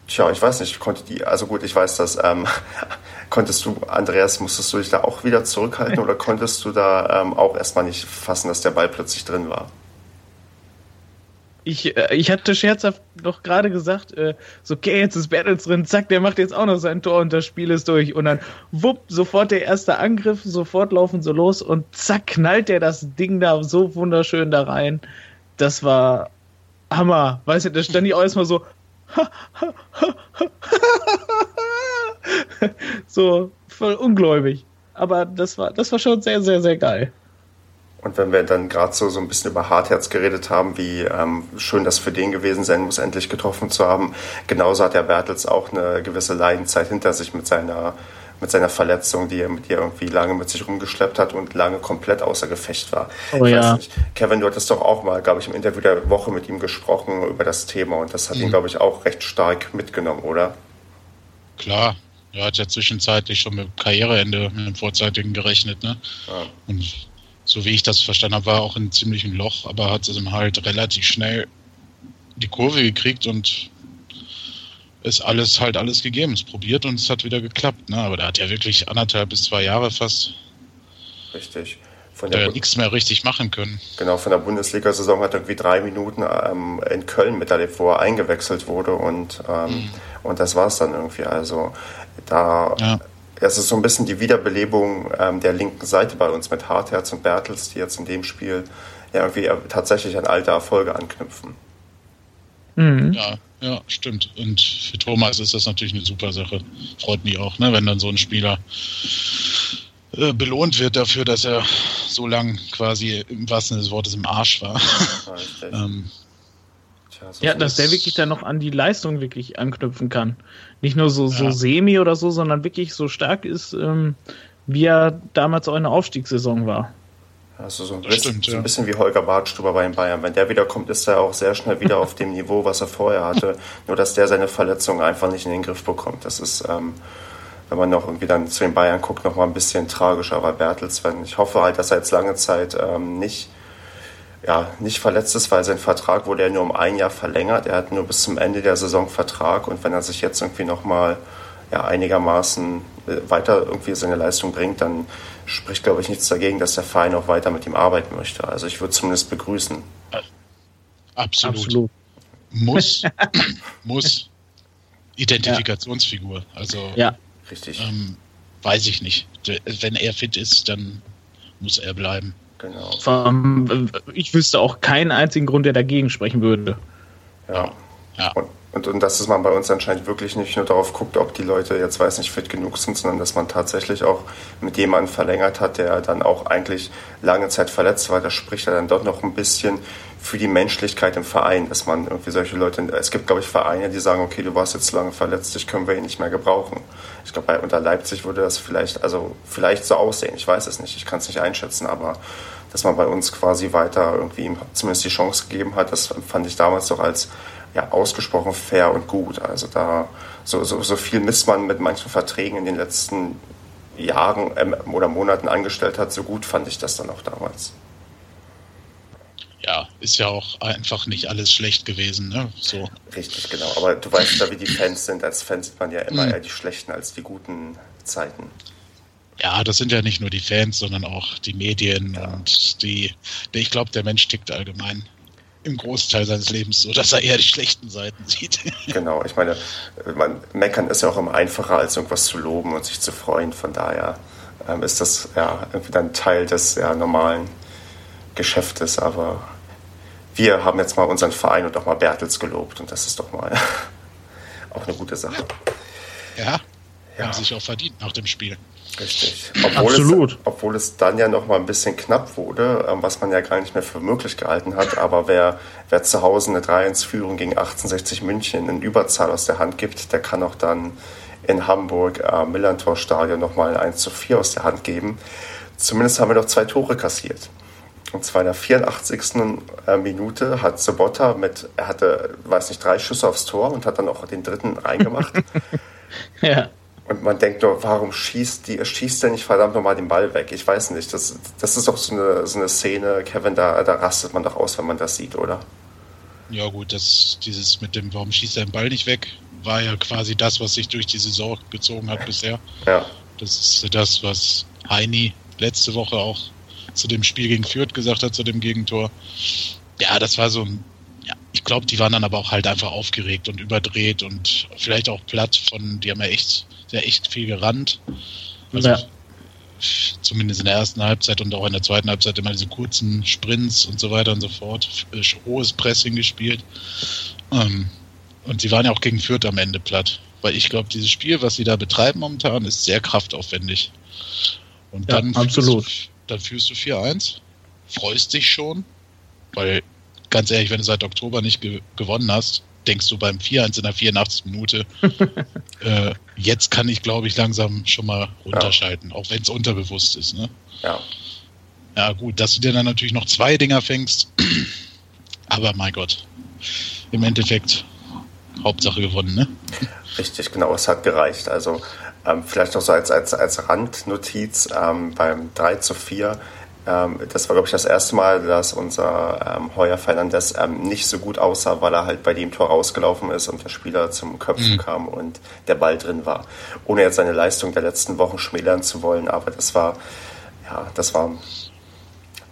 tja, ich weiß nicht, konnte die, also gut, ich weiß, dass ähm, konntest du, Andreas, musstest du dich da auch wieder zurückhalten oder konntest du da ähm, auch erstmal nicht fassen, dass der Ball plötzlich drin war? Ich, äh, ich hatte scherzhaft noch gerade gesagt, äh, so, okay, jetzt ist Battles drin, zack, der macht jetzt auch noch sein Tor und das Spiel ist durch. Und dann, wupp, sofort der erste Angriff, sofort laufen so los und zack, knallt der das Ding da so wunderschön da rein. Das war Hammer. Weißt du, da stand ich auch erstmal so, so voll ungläubig. Aber das war, das war schon sehr, sehr, sehr geil. Und wenn wir dann gerade so, so ein bisschen über Hartherz geredet haben, wie ähm, schön das für den gewesen sein muss, endlich getroffen zu haben, genauso hat der Bertels auch eine gewisse Leidenzeit hinter sich mit seiner, mit seiner Verletzung, die er, die er irgendwie lange mit sich rumgeschleppt hat und lange komplett außer Gefecht war. Oh, ich ja. Kevin, du hattest doch auch mal, glaube ich, im Interview der Woche mit ihm gesprochen über das Thema und das hat mhm. ihn, glaube ich, auch recht stark mitgenommen, oder? Klar, er hat ja zwischenzeitlich schon mit Karriereende, mit dem vorzeitigen gerechnet, ne? Ja. Und so wie ich das verstanden habe, war er auch in einem ziemlichen Loch, aber hat es halt relativ schnell die Kurve gekriegt und ist alles halt alles gegeben. Es probiert und es hat wieder geklappt. Ne? Aber der hat ja wirklich anderthalb bis zwei Jahre fast. Richtig. Von der, der nichts mehr richtig machen können. Genau, von der Bundesliga-Saison hat er irgendwie drei Minuten ähm, in Köln miterlebt, wo er eingewechselt wurde und, ähm, mhm. und das war es dann irgendwie. Also da ja es ist so ein bisschen die Wiederbelebung ähm, der linken Seite bei uns mit Hartherz und Bertels, die jetzt in dem Spiel ja irgendwie tatsächlich an alte Erfolge anknüpfen. Mhm. Ja, ja, stimmt. Und für Thomas ist das natürlich eine super Sache. Freut mich auch, ne, wenn dann so ein Spieler äh, belohnt wird dafür, dass er so so lang quasi im wahrsten Sinne des Wortes im Arsch war. ähm, so ja, dass der wirklich dann noch an die Leistung wirklich anknüpfen kann. Nicht nur so, so semi oder so, sondern wirklich so stark ist, ähm, wie er damals auch in der Aufstiegssaison war. Also so ein, bisschen, stimmt, ja. so ein bisschen wie Holger Bartstuber bei den Bayern. Wenn der wiederkommt, ist er auch sehr schnell wieder auf dem Niveau, was er vorher hatte. Nur dass der seine Verletzung einfach nicht in den Griff bekommt. Das ist, ähm, wenn man noch irgendwie dann zu den Bayern guckt, noch mal ein bisschen tragischer. bei Bertelsmann, ich hoffe halt, dass er jetzt lange Zeit ähm, nicht ja, nicht verletzt ist, weil sein Vertrag wurde ja nur um ein Jahr verlängert. Er hat nur bis zum Ende der Saison Vertrag und wenn er sich jetzt irgendwie nochmal ja, einigermaßen äh, weiter irgendwie seine Leistung bringt, dann spricht, glaube ich, nichts dagegen, dass der Verein auch weiter mit ihm arbeiten möchte. Also ich würde zumindest begrüßen. Absolut. Absolut. Muss, muss Identifikationsfigur. Also ja. richtig. Ähm, weiß ich nicht. Wenn er fit ist, dann muss er bleiben. Genau. Vom, ich wüsste auch keinen einzigen Grund, der dagegen sprechen würde. Ja. ja. Und, und, und dass man bei uns anscheinend wirklich nicht nur darauf guckt, ob die Leute jetzt weiß nicht fit genug sind, sondern dass man tatsächlich auch mit jemandem verlängert hat, der dann auch eigentlich lange Zeit verletzt war. Das spricht ja dann doch noch ein bisschen für die Menschlichkeit im Verein, dass man irgendwie solche Leute, es gibt glaube ich Vereine, die sagen, okay, du warst jetzt lange verletzt, dich können wir hier nicht mehr gebrauchen. Ich glaube, bei unter Leipzig würde das vielleicht, also vielleicht so aussehen, ich weiß es nicht, ich kann es nicht einschätzen, aber dass man bei uns quasi weiter irgendwie ihm zumindest die Chance gegeben hat, das fand ich damals doch als ja, ausgesprochen fair und gut. Also da so, so, so viel Mist man mit manchen Verträgen in den letzten Jahren ähm, oder Monaten angestellt hat, so gut fand ich das dann auch damals ja, ist ja auch einfach nicht alles schlecht gewesen, ne? So. Richtig, genau. Aber du weißt ja, wie die Fans sind. Als Fan sieht man ja immer mhm. eher die schlechten als die guten Zeiten. Ja, das sind ja nicht nur die Fans, sondern auch die Medien ja. und die, ich glaube, der Mensch tickt allgemein im Großteil seines Lebens so, dass er eher die schlechten Seiten sieht. Genau, ich meine, man, meckern ist ja auch immer einfacher, als irgendwas zu loben und sich zu freuen. Von daher ähm, ist das ja irgendwie dann Teil des ja, normalen Geschäftes, aber wir haben jetzt mal unseren Verein und auch mal Bertels gelobt und das ist doch mal auch eine gute Sache. Ja, ja. haben sich auch verdient nach dem Spiel. Richtig. Obwohl Absolut. Es, obwohl es dann ja noch mal ein bisschen knapp wurde, ähm, was man ja gar nicht mehr für möglich gehalten hat. Aber wer, wer zu Hause eine 3-1-Führung gegen 1860 München in Überzahl aus der Hand gibt, der kann auch dann in Hamburg am Millantor-Stadion noch mal ein 1 zu 4 aus der Hand geben. Zumindest haben wir noch zwei Tore kassiert. Und zwar in der 84. Äh, Minute hat Sobotta mit, er hatte, weiß nicht, drei Schüsse aufs Tor und hat dann auch den dritten reingemacht. ja. Und man denkt nur, warum schießt die, schießt der nicht verdammt nochmal den Ball weg? Ich weiß nicht. Das, das ist doch so eine, so eine Szene, Kevin, da, da rastet man doch aus, wenn man das sieht, oder? Ja, gut, das, dieses mit dem, warum schießt er den Ball nicht weg, war ja quasi das, was sich durch die Saison gezogen hat bisher. Ja. Das ist das, was Heini letzte Woche auch zu dem Spiel gegen Fürth gesagt hat, zu dem Gegentor. Ja, das war so ein, ja, ich glaube, die waren dann aber auch halt einfach aufgeregt und überdreht und vielleicht auch platt von, die haben ja echt, sehr echt viel gerannt. Also ja. zumindest in der ersten Halbzeit und auch in der zweiten Halbzeit immer diese kurzen Sprints und so weiter und so fort. Hohes Pressing gespielt. Ähm, und sie waren ja auch gegen Fürth am Ende platt. Weil ich glaube, dieses Spiel, was sie da betreiben momentan, ist sehr kraftaufwendig. Und dann ja, absolut dann führst du 4-1, freust dich schon, weil ganz ehrlich, wenn du seit Oktober nicht ge gewonnen hast, denkst du beim 4-1 in der 84. Minute, äh, jetzt kann ich, glaube ich, langsam schon mal runterschalten, ja. auch wenn es unterbewusst ist. Ne? Ja. Ja, gut, dass du dir dann natürlich noch zwei Dinger fängst, aber mein Gott, im Endeffekt Hauptsache gewonnen, ne? Richtig, genau, es hat gereicht. Also ähm, vielleicht noch so als, als, als Randnotiz ähm, beim 3 zu 4. Ähm, das war, glaube ich, das erste Mal, dass unser ähm, Heuer Fernandes ähm, nicht so gut aussah, weil er halt bei dem Tor rausgelaufen ist und der Spieler zum Köpfen mhm. kam und der Ball drin war. Ohne jetzt seine Leistung der letzten Wochen schmälern zu wollen, aber das war, ja, das war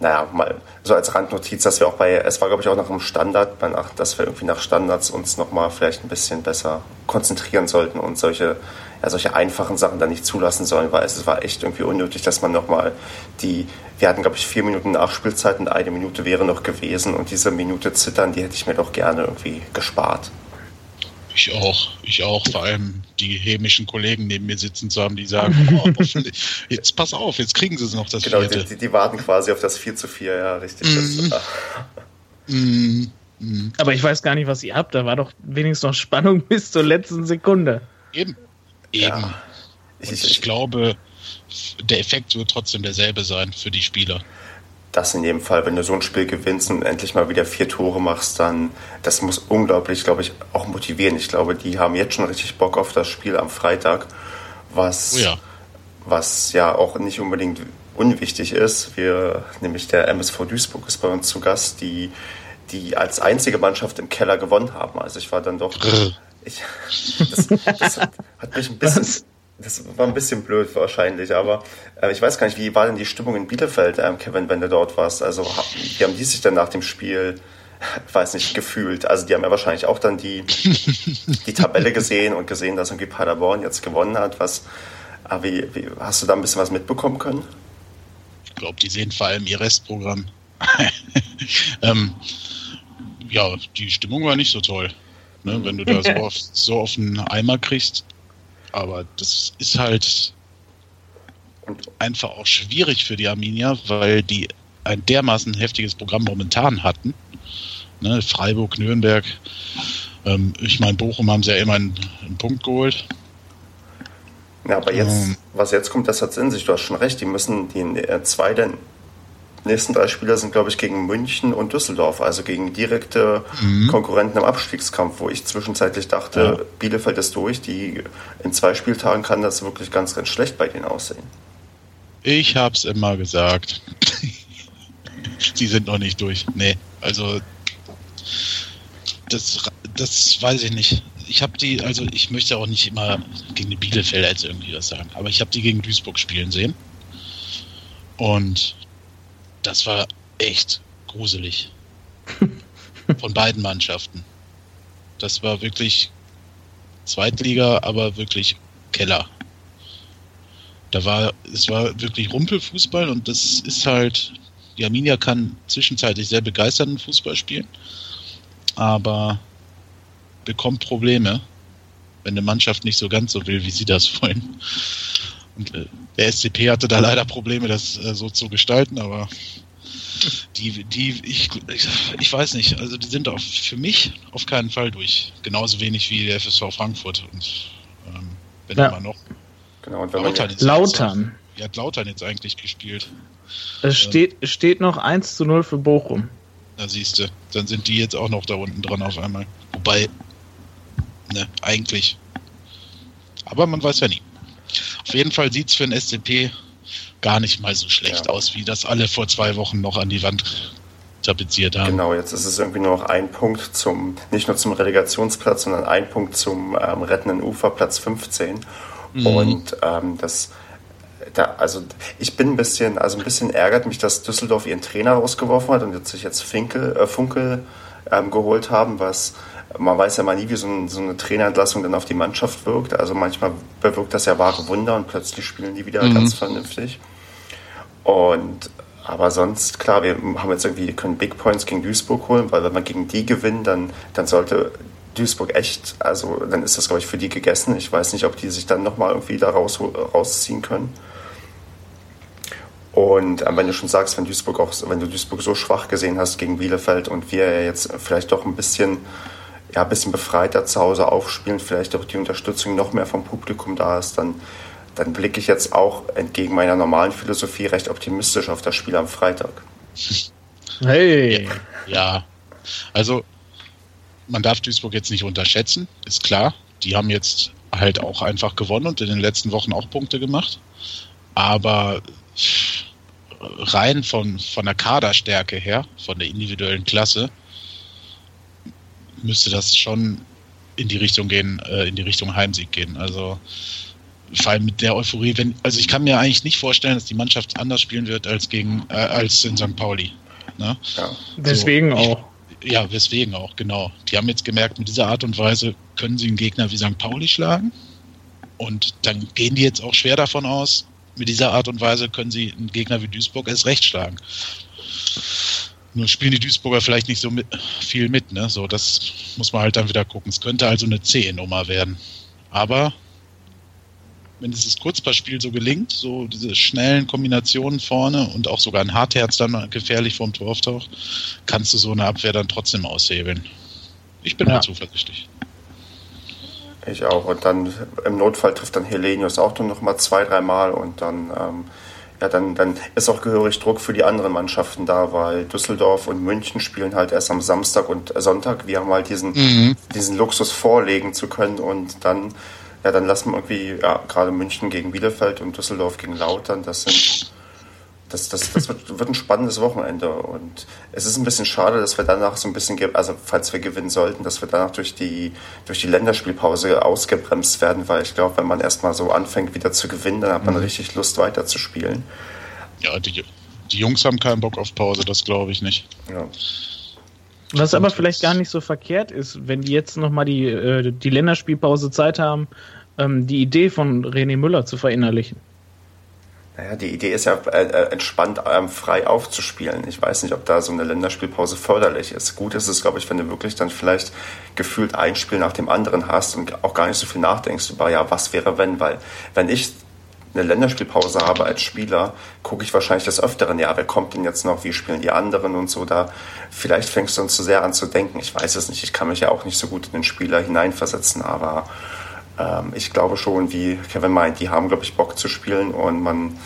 naja, mal so als Randnotiz, dass wir auch bei, es war glaube ich auch noch im Standard, dass wir irgendwie nach Standards uns nochmal vielleicht ein bisschen besser konzentrieren sollten und solche ja, solche einfachen Sachen dann nicht zulassen sollen, weil es war echt irgendwie unnötig, dass man nochmal die, wir hatten glaube ich vier Minuten Nachspielzeit und eine Minute wäre noch gewesen und diese Minute zittern, die hätte ich mir doch gerne irgendwie gespart. Ich auch, ich auch. Vor allem die hämischen Kollegen neben mir sitzen zu haben, die sagen, oh, jetzt pass auf, jetzt kriegen sie es noch, das genau, vierte. Die, die, warten quasi auf das 4 zu 4, ja, richtig. Das, mm. Mm. Aber ich weiß gar nicht, was ihr habt. Da war doch wenigstens noch Spannung bis zur letzten Sekunde. Eben. Eben. Ja. Ich, ich glaube, der Effekt wird trotzdem derselbe sein für die Spieler das in jedem Fall, wenn du so ein Spiel gewinnst und endlich mal wieder vier Tore machst, dann das muss unglaublich, glaube ich, auch motivieren. Ich glaube, die haben jetzt schon richtig Bock auf das Spiel am Freitag, was, oh ja. was ja auch nicht unbedingt unwichtig ist. Wir, nämlich der MSV Duisburg ist bei uns zu Gast, die, die als einzige Mannschaft im Keller gewonnen haben. Also ich war dann doch. Ich, das, das hat, hat mich ein bisschen. Was? Das war ein bisschen blöd wahrscheinlich, aber äh, ich weiß gar nicht, wie war denn die Stimmung in Bielefeld, ähm, Kevin, wenn du dort warst? Also wie haben die sich denn nach dem Spiel, weiß nicht, gefühlt? Also die haben ja wahrscheinlich auch dann die, die Tabelle gesehen und gesehen, dass irgendwie Paderborn jetzt gewonnen hat. Was, aber äh, wie, wie, hast du da ein bisschen was mitbekommen können? Ich glaube, die sehen vor allem ihr Restprogramm. ähm, ja, die Stimmung war nicht so toll. Ne? Wenn du da so auf, so auf einen Eimer kriegst, aber das ist halt einfach auch schwierig für die Arminia, weil die ein dermaßen heftiges Programm momentan hatten. Ne, Freiburg, Nürnberg. Ähm, ich meine, Bochum haben sie ja immer einen, einen Punkt geholt. Ja, aber jetzt, ähm, was jetzt kommt, das hat in sich. Du hast schon recht. Die müssen die äh, zwei nächsten drei Spieler sind, glaube ich, gegen München und Düsseldorf, also gegen direkte mhm. Konkurrenten im Abstiegskampf, wo ich zwischenzeitlich dachte, ja. Bielefeld ist durch, die in zwei Spieltagen kann das wirklich ganz, ganz schlecht bei denen aussehen. Ich hab's immer gesagt. Sie sind noch nicht durch. Nee, also das, das weiß ich nicht. Ich habe die, also ich möchte auch nicht immer gegen die Bielefelder jetzt irgendwie was sagen, aber ich habe die gegen Duisburg spielen sehen. Und das war echt gruselig. Von beiden Mannschaften. Das war wirklich Zweitliga, aber wirklich Keller. Da war, es war wirklich Rumpelfußball und das ist halt, die Arminia kann zwischenzeitlich sehr begeisternden Fußball spielen, aber bekommt Probleme, wenn eine Mannschaft nicht so ganz so will, wie sie das wollen. Und äh, der SCP hatte da leider Probleme, das äh, so zu gestalten, aber die, die, ich, ich weiß nicht, also die sind auf, für mich auf keinen Fall durch. Genauso wenig wie der FSV Frankfurt und ähm, wenn ja. immer noch. Genau, und wenn Lautern, jetzt Lautern. Wie hat Lautern jetzt eigentlich gespielt? Es steht, ähm, steht noch 1 zu 0 für Bochum. Da siehst du, dann sind die jetzt auch noch da unten dran auf einmal. Wobei, ne, eigentlich. Aber man weiß ja nie. Auf jeden Fall sieht es für den SCP gar nicht mal so schlecht ja. aus, wie das alle vor zwei Wochen noch an die Wand tapeziert haben. Genau, jetzt ist es irgendwie nur noch ein Punkt zum, nicht nur zum Relegationsplatz, sondern ein Punkt zum ähm, rettenden Ufer, Platz 15. Mhm. Und ähm, das, da, also ich bin ein bisschen, also ein bisschen ärgert mich, dass Düsseldorf ihren Trainer rausgeworfen hat und jetzt sich jetzt Finkel, äh, Funkel ähm, geholt haben, was man weiß ja mal nie, wie so, ein, so, eine Trainerentlassung dann auf die Mannschaft wirkt. Also manchmal bewirkt das ja wahre Wunder und plötzlich spielen die wieder mhm. ganz vernünftig. Und aber sonst, klar, wir haben jetzt irgendwie, können Big Points gegen Duisburg holen, weil wenn man gegen die gewinnt, dann, dann sollte Duisburg echt, also dann ist das, glaube ich, für die gegessen. Ich weiß nicht, ob die sich dann nochmal irgendwie da raus, rausziehen können. Und äh, wenn du schon sagst, wenn Duisburg auch, wenn du Duisburg so schwach gesehen hast gegen Bielefeld und wir jetzt vielleicht doch ein bisschen ja, ein bisschen befreiter zu Hause aufspielen, vielleicht auch die Unterstützung noch mehr vom Publikum da ist, dann, dann blicke ich jetzt auch entgegen meiner normalen Philosophie recht optimistisch auf das Spiel am Freitag. Hey! Ja, also man darf Duisburg jetzt nicht unterschätzen, ist klar. Die haben jetzt halt auch einfach gewonnen und in den letzten Wochen auch Punkte gemacht. Aber rein von, von der Kaderstärke her, von der individuellen Klasse, müsste das schon in die Richtung gehen, äh, in die Richtung Heimsieg gehen. Also vor allem mit der Euphorie, wenn, also ich kann mir eigentlich nicht vorstellen, dass die Mannschaft anders spielen wird als gegen äh, als in St. Pauli. Ne? Ja. Deswegen so, auch. ja, weswegen auch, genau. Die haben jetzt gemerkt, mit dieser Art und Weise können sie einen Gegner wie St. Pauli schlagen. Und dann gehen die jetzt auch schwer davon aus, mit dieser Art und Weise können sie einen Gegner wie Duisburg erst recht schlagen. Nur spielen die Duisburger vielleicht nicht so mit, viel mit, ne? So, das muss man halt dann wieder gucken. Es könnte also eine C-Nummer werden. Aber wenn dieses Kurzpassspiel so gelingt, so diese schnellen Kombinationen vorne und auch sogar ein Hartherz dann gefährlich vorm Tor auftaucht, kannst du so eine Abwehr dann trotzdem aushebeln. Ich bin ja. da zuversichtlich. Ich auch. Und dann im Notfall trifft dann Helenius auch dann noch mal zwei, dreimal und dann, ähm, ja, dann, dann ist auch gehörig Druck für die anderen Mannschaften da, weil Düsseldorf und München spielen halt erst am Samstag und Sonntag. Wir haben halt diesen, mhm. diesen Luxus vorlegen zu können und dann ja, dann lassen wir irgendwie, ja, gerade München gegen Bielefeld und Düsseldorf gegen Lautern, das sind, das, das, das wird, wird ein spannendes Wochenende und es ist ein bisschen schade, dass wir danach so ein bisschen, also falls wir gewinnen sollten, dass wir danach durch die, durch die Länderspielpause ausgebremst werden, weil ich glaube, wenn man erstmal so anfängt wieder zu gewinnen, dann hat man mhm. richtig Lust weiterzuspielen. Ja, die, die Jungs haben keinen Bock auf Pause, das glaube ich nicht. Ja. Was aber vielleicht gar nicht so verkehrt ist, wenn die jetzt nochmal die, äh, die Länderspielpause Zeit haben, ähm, die Idee von René Müller zu verinnerlichen. Naja, die Idee ist ja äh, äh, entspannt ähm, frei aufzuspielen. Ich weiß nicht, ob da so eine Länderspielpause förderlich ist. Gut ist es, glaube ich, wenn du wirklich dann vielleicht gefühlt ein Spiel nach dem anderen hast und auch gar nicht so viel nachdenkst über, ja, was wäre wenn, weil wenn ich eine Länderspielpause habe als Spieler, gucke ich wahrscheinlich des Öfteren, ja, wer kommt denn jetzt noch, wie spielen die anderen und so. Da vielleicht fängst du dann zu sehr an zu denken. Ich weiß es nicht, ich kann mich ja auch nicht so gut in den Spieler hineinversetzen, aber ähm, ich glaube schon, wie Kevin meint, die haben, glaube ich, Bock zu spielen und man,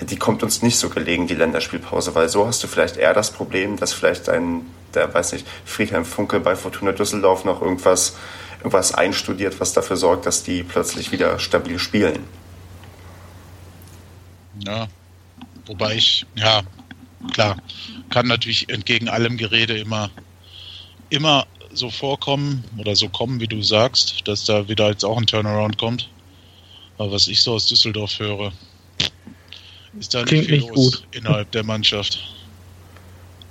die kommt uns nicht so gelegen, die Länderspielpause, weil so hast du vielleicht eher das Problem, dass vielleicht ein, der, weiß nicht, Friedhelm Funkel bei Fortuna Düsseldorf noch irgendwas, irgendwas einstudiert, was dafür sorgt, dass die plötzlich wieder stabil spielen. Ja, wobei ich, ja, klar, kann natürlich entgegen allem Gerede immer, immer so vorkommen oder so kommen, wie du sagst, dass da wieder jetzt auch ein Turnaround kommt. Aber was ich so aus Düsseldorf höre, ist da Klingt nicht viel los gut. innerhalb der Mannschaft.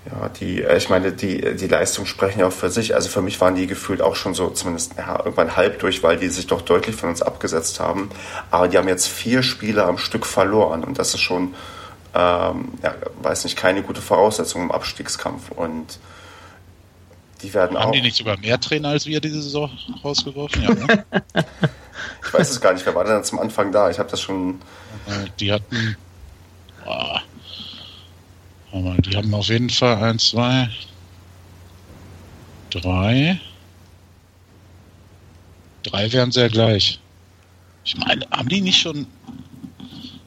Ja, die, äh, ich meine, die, die Leistungen sprechen ja auch für sich. Also für mich waren die gefühlt auch schon so zumindest ja, irgendwann halb durch, weil die sich doch deutlich von uns abgesetzt haben. Aber die haben jetzt vier Spiele am Stück verloren und das ist schon, ähm, ja, weiß nicht, keine gute Voraussetzung im Abstiegskampf. Und die werden haben auch. Haben die nicht sogar mehr Trainer als wir diese Saison rausgeworfen? Ja, ne? ich weiß es gar nicht, wer war denn zum Anfang da? Ich habe das schon. Die hatten. Oh, die haben auf jeden Fall eins, zwei, drei. Drei wären sehr gleich. Ich meine, haben die nicht schon.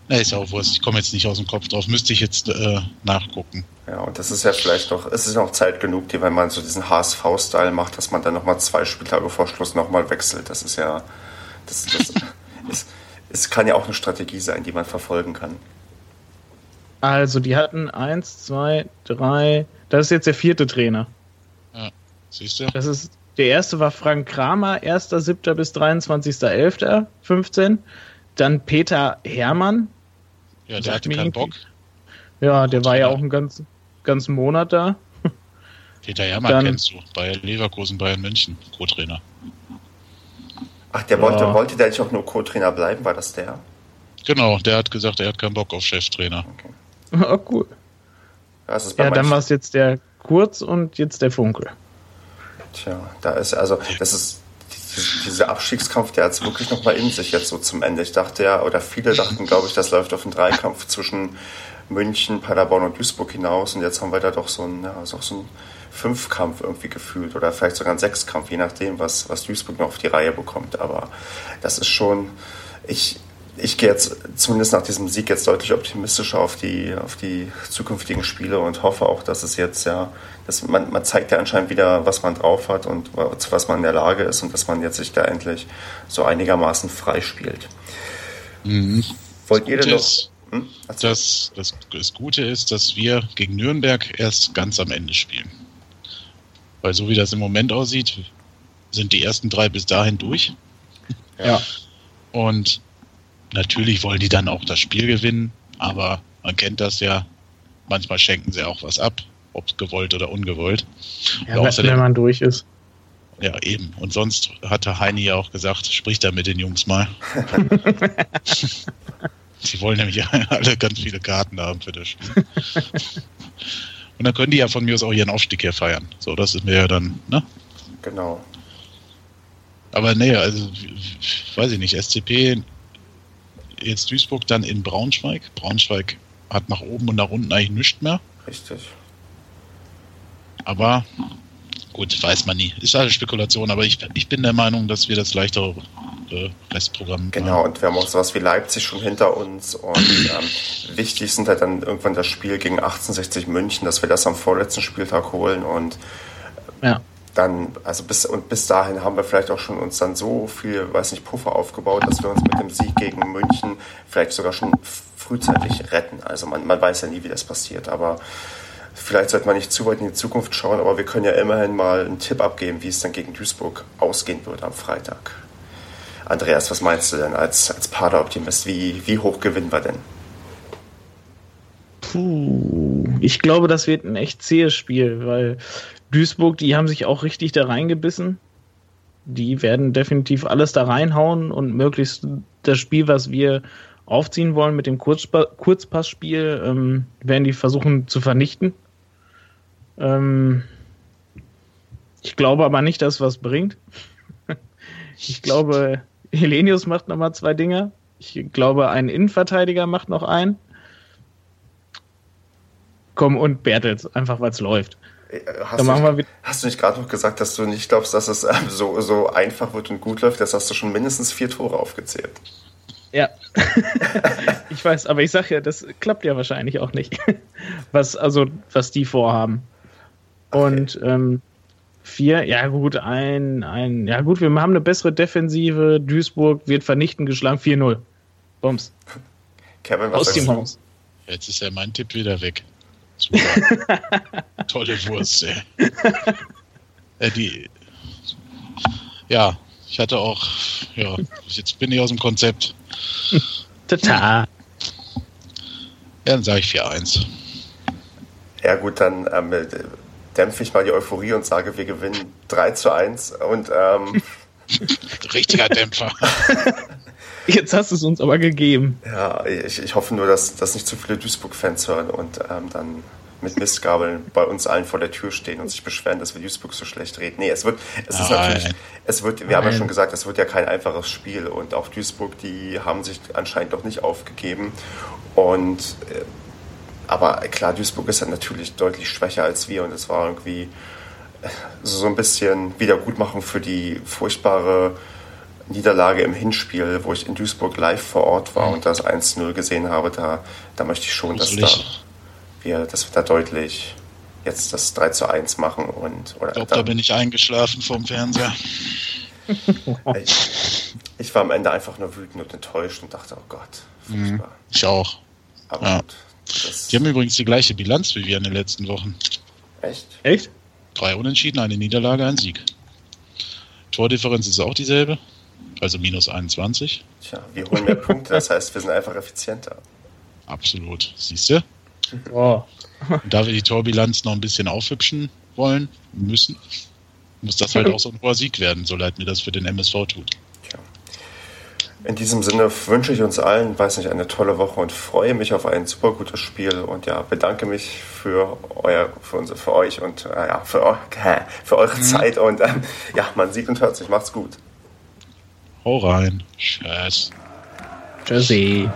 Na, ist ja auch Wurst. Ich komme jetzt nicht aus dem Kopf drauf. Müsste ich jetzt äh, nachgucken. Ja, und das ist ja vielleicht noch, es ist noch Zeit genug, die, wenn man so diesen HSV-Style macht, dass man dann nochmal zwei Spieltage vor Schluss nochmal wechselt. Das ist ja, das, das ist, es kann ja auch eine Strategie sein, die man verfolgen kann. Also, die hatten eins, zwei, drei. Das ist jetzt der vierte Trainer. Ja, siehst du? Das ist, der erste war Frank Kramer, 1.7. bis 23.11.15. Dann Peter Hermann. Ja, der hatte keinen Bock. Ja, der war ja auch einen ganzen, ganzen Monat da. Peter Hermann Dann, kennst du, bei Leverkusen, Bayern München, Co-Trainer. Ach, der wollte, ja. wollte der nicht auch nur Co-Trainer bleiben, war das der? Genau, der hat gesagt, er hat keinen Bock auf Cheftrainer. Okay. Oh, cool. ja, dann war es jetzt der Kurz und jetzt der Funkel. Tja, da ist also, das ist dieser Abstiegskampf, der hat es wirklich nochmal in sich jetzt so zum Ende. Ich dachte ja, oder viele dachten, glaube ich, das läuft auf einen Dreikampf zwischen München, Paderborn und Duisburg hinaus und jetzt haben wir da doch so einen, ja, so einen Fünfkampf irgendwie gefühlt oder vielleicht sogar einen Sechskampf, je nachdem, was, was Duisburg noch auf die Reihe bekommt. Aber das ist schon, ich, ich gehe jetzt zumindest nach diesem Sieg jetzt deutlich optimistischer auf die, auf die zukünftigen Spiele und hoffe auch, dass es jetzt ja, dass man, man zeigt ja anscheinend wieder, was man drauf hat und zu was man in der Lage ist und dass man jetzt sich da endlich so einigermaßen frei spielt. Mhm. Wollt ihr denn noch? Hm? Das, das, das Gute ist, dass wir gegen Nürnberg erst ganz am Ende spielen. Weil so wie das im Moment aussieht, sind die ersten drei bis dahin durch. Ja. Und Natürlich wollen die dann auch das Spiel gewinnen, aber man kennt das ja. Manchmal schenken sie auch was ab, ob gewollt oder ungewollt. Ja, außerdem, wenn man durch ist. Ja, eben. Und sonst hatte Heini ja auch gesagt, sprich da mit den Jungs mal. Sie wollen nämlich alle ganz viele Karten haben für das Spiel. Und dann können die ja von mir aus auch ihren Aufstieg hier feiern. So, das ist mir ja dann, ne? Genau. Aber nee, also weiß ich nicht, SCP jetzt Duisburg dann in Braunschweig. Braunschweig hat nach oben und nach unten eigentlich nichts mehr. Richtig. Aber gut, weiß man nie. Ist alles Spekulation, aber ich, ich bin der Meinung, dass wir das leichtere äh, Restprogramm Genau, haben. und wir haben auch sowas wie Leipzig schon hinter uns und ähm, wichtig sind halt dann irgendwann das Spiel gegen 1860 München, dass wir das am vorletzten Spieltag holen und ja dann, also bis und bis dahin haben wir vielleicht auch schon uns dann so viel, weiß nicht, Puffer aufgebaut, dass wir uns mit dem Sieg gegen München vielleicht sogar schon frühzeitig retten. Also man, man weiß ja nie, wie das passiert, aber vielleicht sollte man nicht zu weit in die Zukunft schauen, aber wir können ja immerhin mal einen Tipp abgeben, wie es dann gegen Duisburg ausgehen wird am Freitag. Andreas, was meinst du denn als, als Pader-Optimist? Wie, wie hoch gewinnen wir denn? Puh, ich glaube, das wird ein echt zähes Spiel, weil Duisburg, die haben sich auch richtig da reingebissen. Die werden definitiv alles da reinhauen und möglichst das Spiel, was wir aufziehen wollen mit dem Kurzpa Kurzpassspiel, ähm, werden die versuchen zu vernichten. Ähm, ich glaube aber nicht, dass was bringt. ich glaube, Helenius macht nochmal zwei Dinge. Ich glaube, ein Innenverteidiger macht noch einen. Komm, und Bertels, einfach weil es läuft. Äh, hast, du nicht, hast, du nicht, gerade noch gesagt, dass du nicht glaubst, dass es ähm, so, so einfach wird und gut läuft? Das hast du schon mindestens vier Tore aufgezählt. Ja, ich weiß, aber ich sag ja, das klappt ja wahrscheinlich auch nicht, was also was die vorhaben. Okay. Und ähm, vier, ja gut, ein, ein, ja gut, wir haben eine bessere Defensive. Duisburg wird vernichten geschlagen, 4-0. Bums. Kevin, was Aus dem Haus. Jetzt ist ja mein Tipp wieder weg. Super. Tolle Wurst, ey. äh, die, ja, ich hatte auch, ja, jetzt bin ich aus dem Konzept. Total. Ja, dann sage ich 4-1. Ja, gut, dann ähm, dämpfe ich mal die Euphorie und sage, wir gewinnen 3 zu 1 und ähm, Richtiger Dämpfer. Jetzt hast du es uns aber gegeben. Ja, ich, ich hoffe nur, dass, dass nicht zu viele Duisburg-Fans hören und ähm, dann mit Mistgabeln bei uns allen vor der Tür stehen und sich beschweren, dass wir Duisburg so schlecht reden. Nee, es wird, es ist natürlich, es wird, wir Nein. haben ja schon gesagt, es wird ja kein einfaches Spiel und auch Duisburg, die haben sich anscheinend doch nicht aufgegeben und äh, aber klar, Duisburg ist ja natürlich deutlich schwächer als wir und es war irgendwie äh, so ein bisschen Wiedergutmachung für die furchtbare Niederlage im Hinspiel, wo ich in Duisburg live vor Ort war mhm. und das 1-0 gesehen habe, da, da möchte ich schon, dass da, wir, dass wir da deutlich jetzt das 3 zu 1 machen. Und, oder ich glaube, da bin ich eingeschlafen vom Fernseher. ich, ich, war am Ende einfach nur wütend und enttäuscht und dachte, oh Gott, Mhm, ich auch. Aber ja. gut, die haben übrigens die gleiche Bilanz wie wir in den letzten Wochen. Echt? Echt? Drei Unentschieden, eine Niederlage, ein Sieg. Tordifferenz ist auch dieselbe also minus 21. Tja, wir holen mehr Punkte, das heißt, wir sind einfach effizienter. Absolut. Siehst du? Oh. Und da wir die Torbilanz noch ein bisschen aufhübschen wollen, müssen, muss das halt auch so ein hoher Sieg werden, so leid mir das für den MSV tut. Tja. In diesem Sinne wünsche ich uns allen, weiß nicht, eine tolle Woche und freue mich auf ein super gutes Spiel und ja, bedanke mich für euer, für, unser, für euch und äh, ja, für, für eure mhm. Zeit und ähm, ja, man sieht und hört sich. Macht's gut. Hau rein. Tschüss. Tschüssi.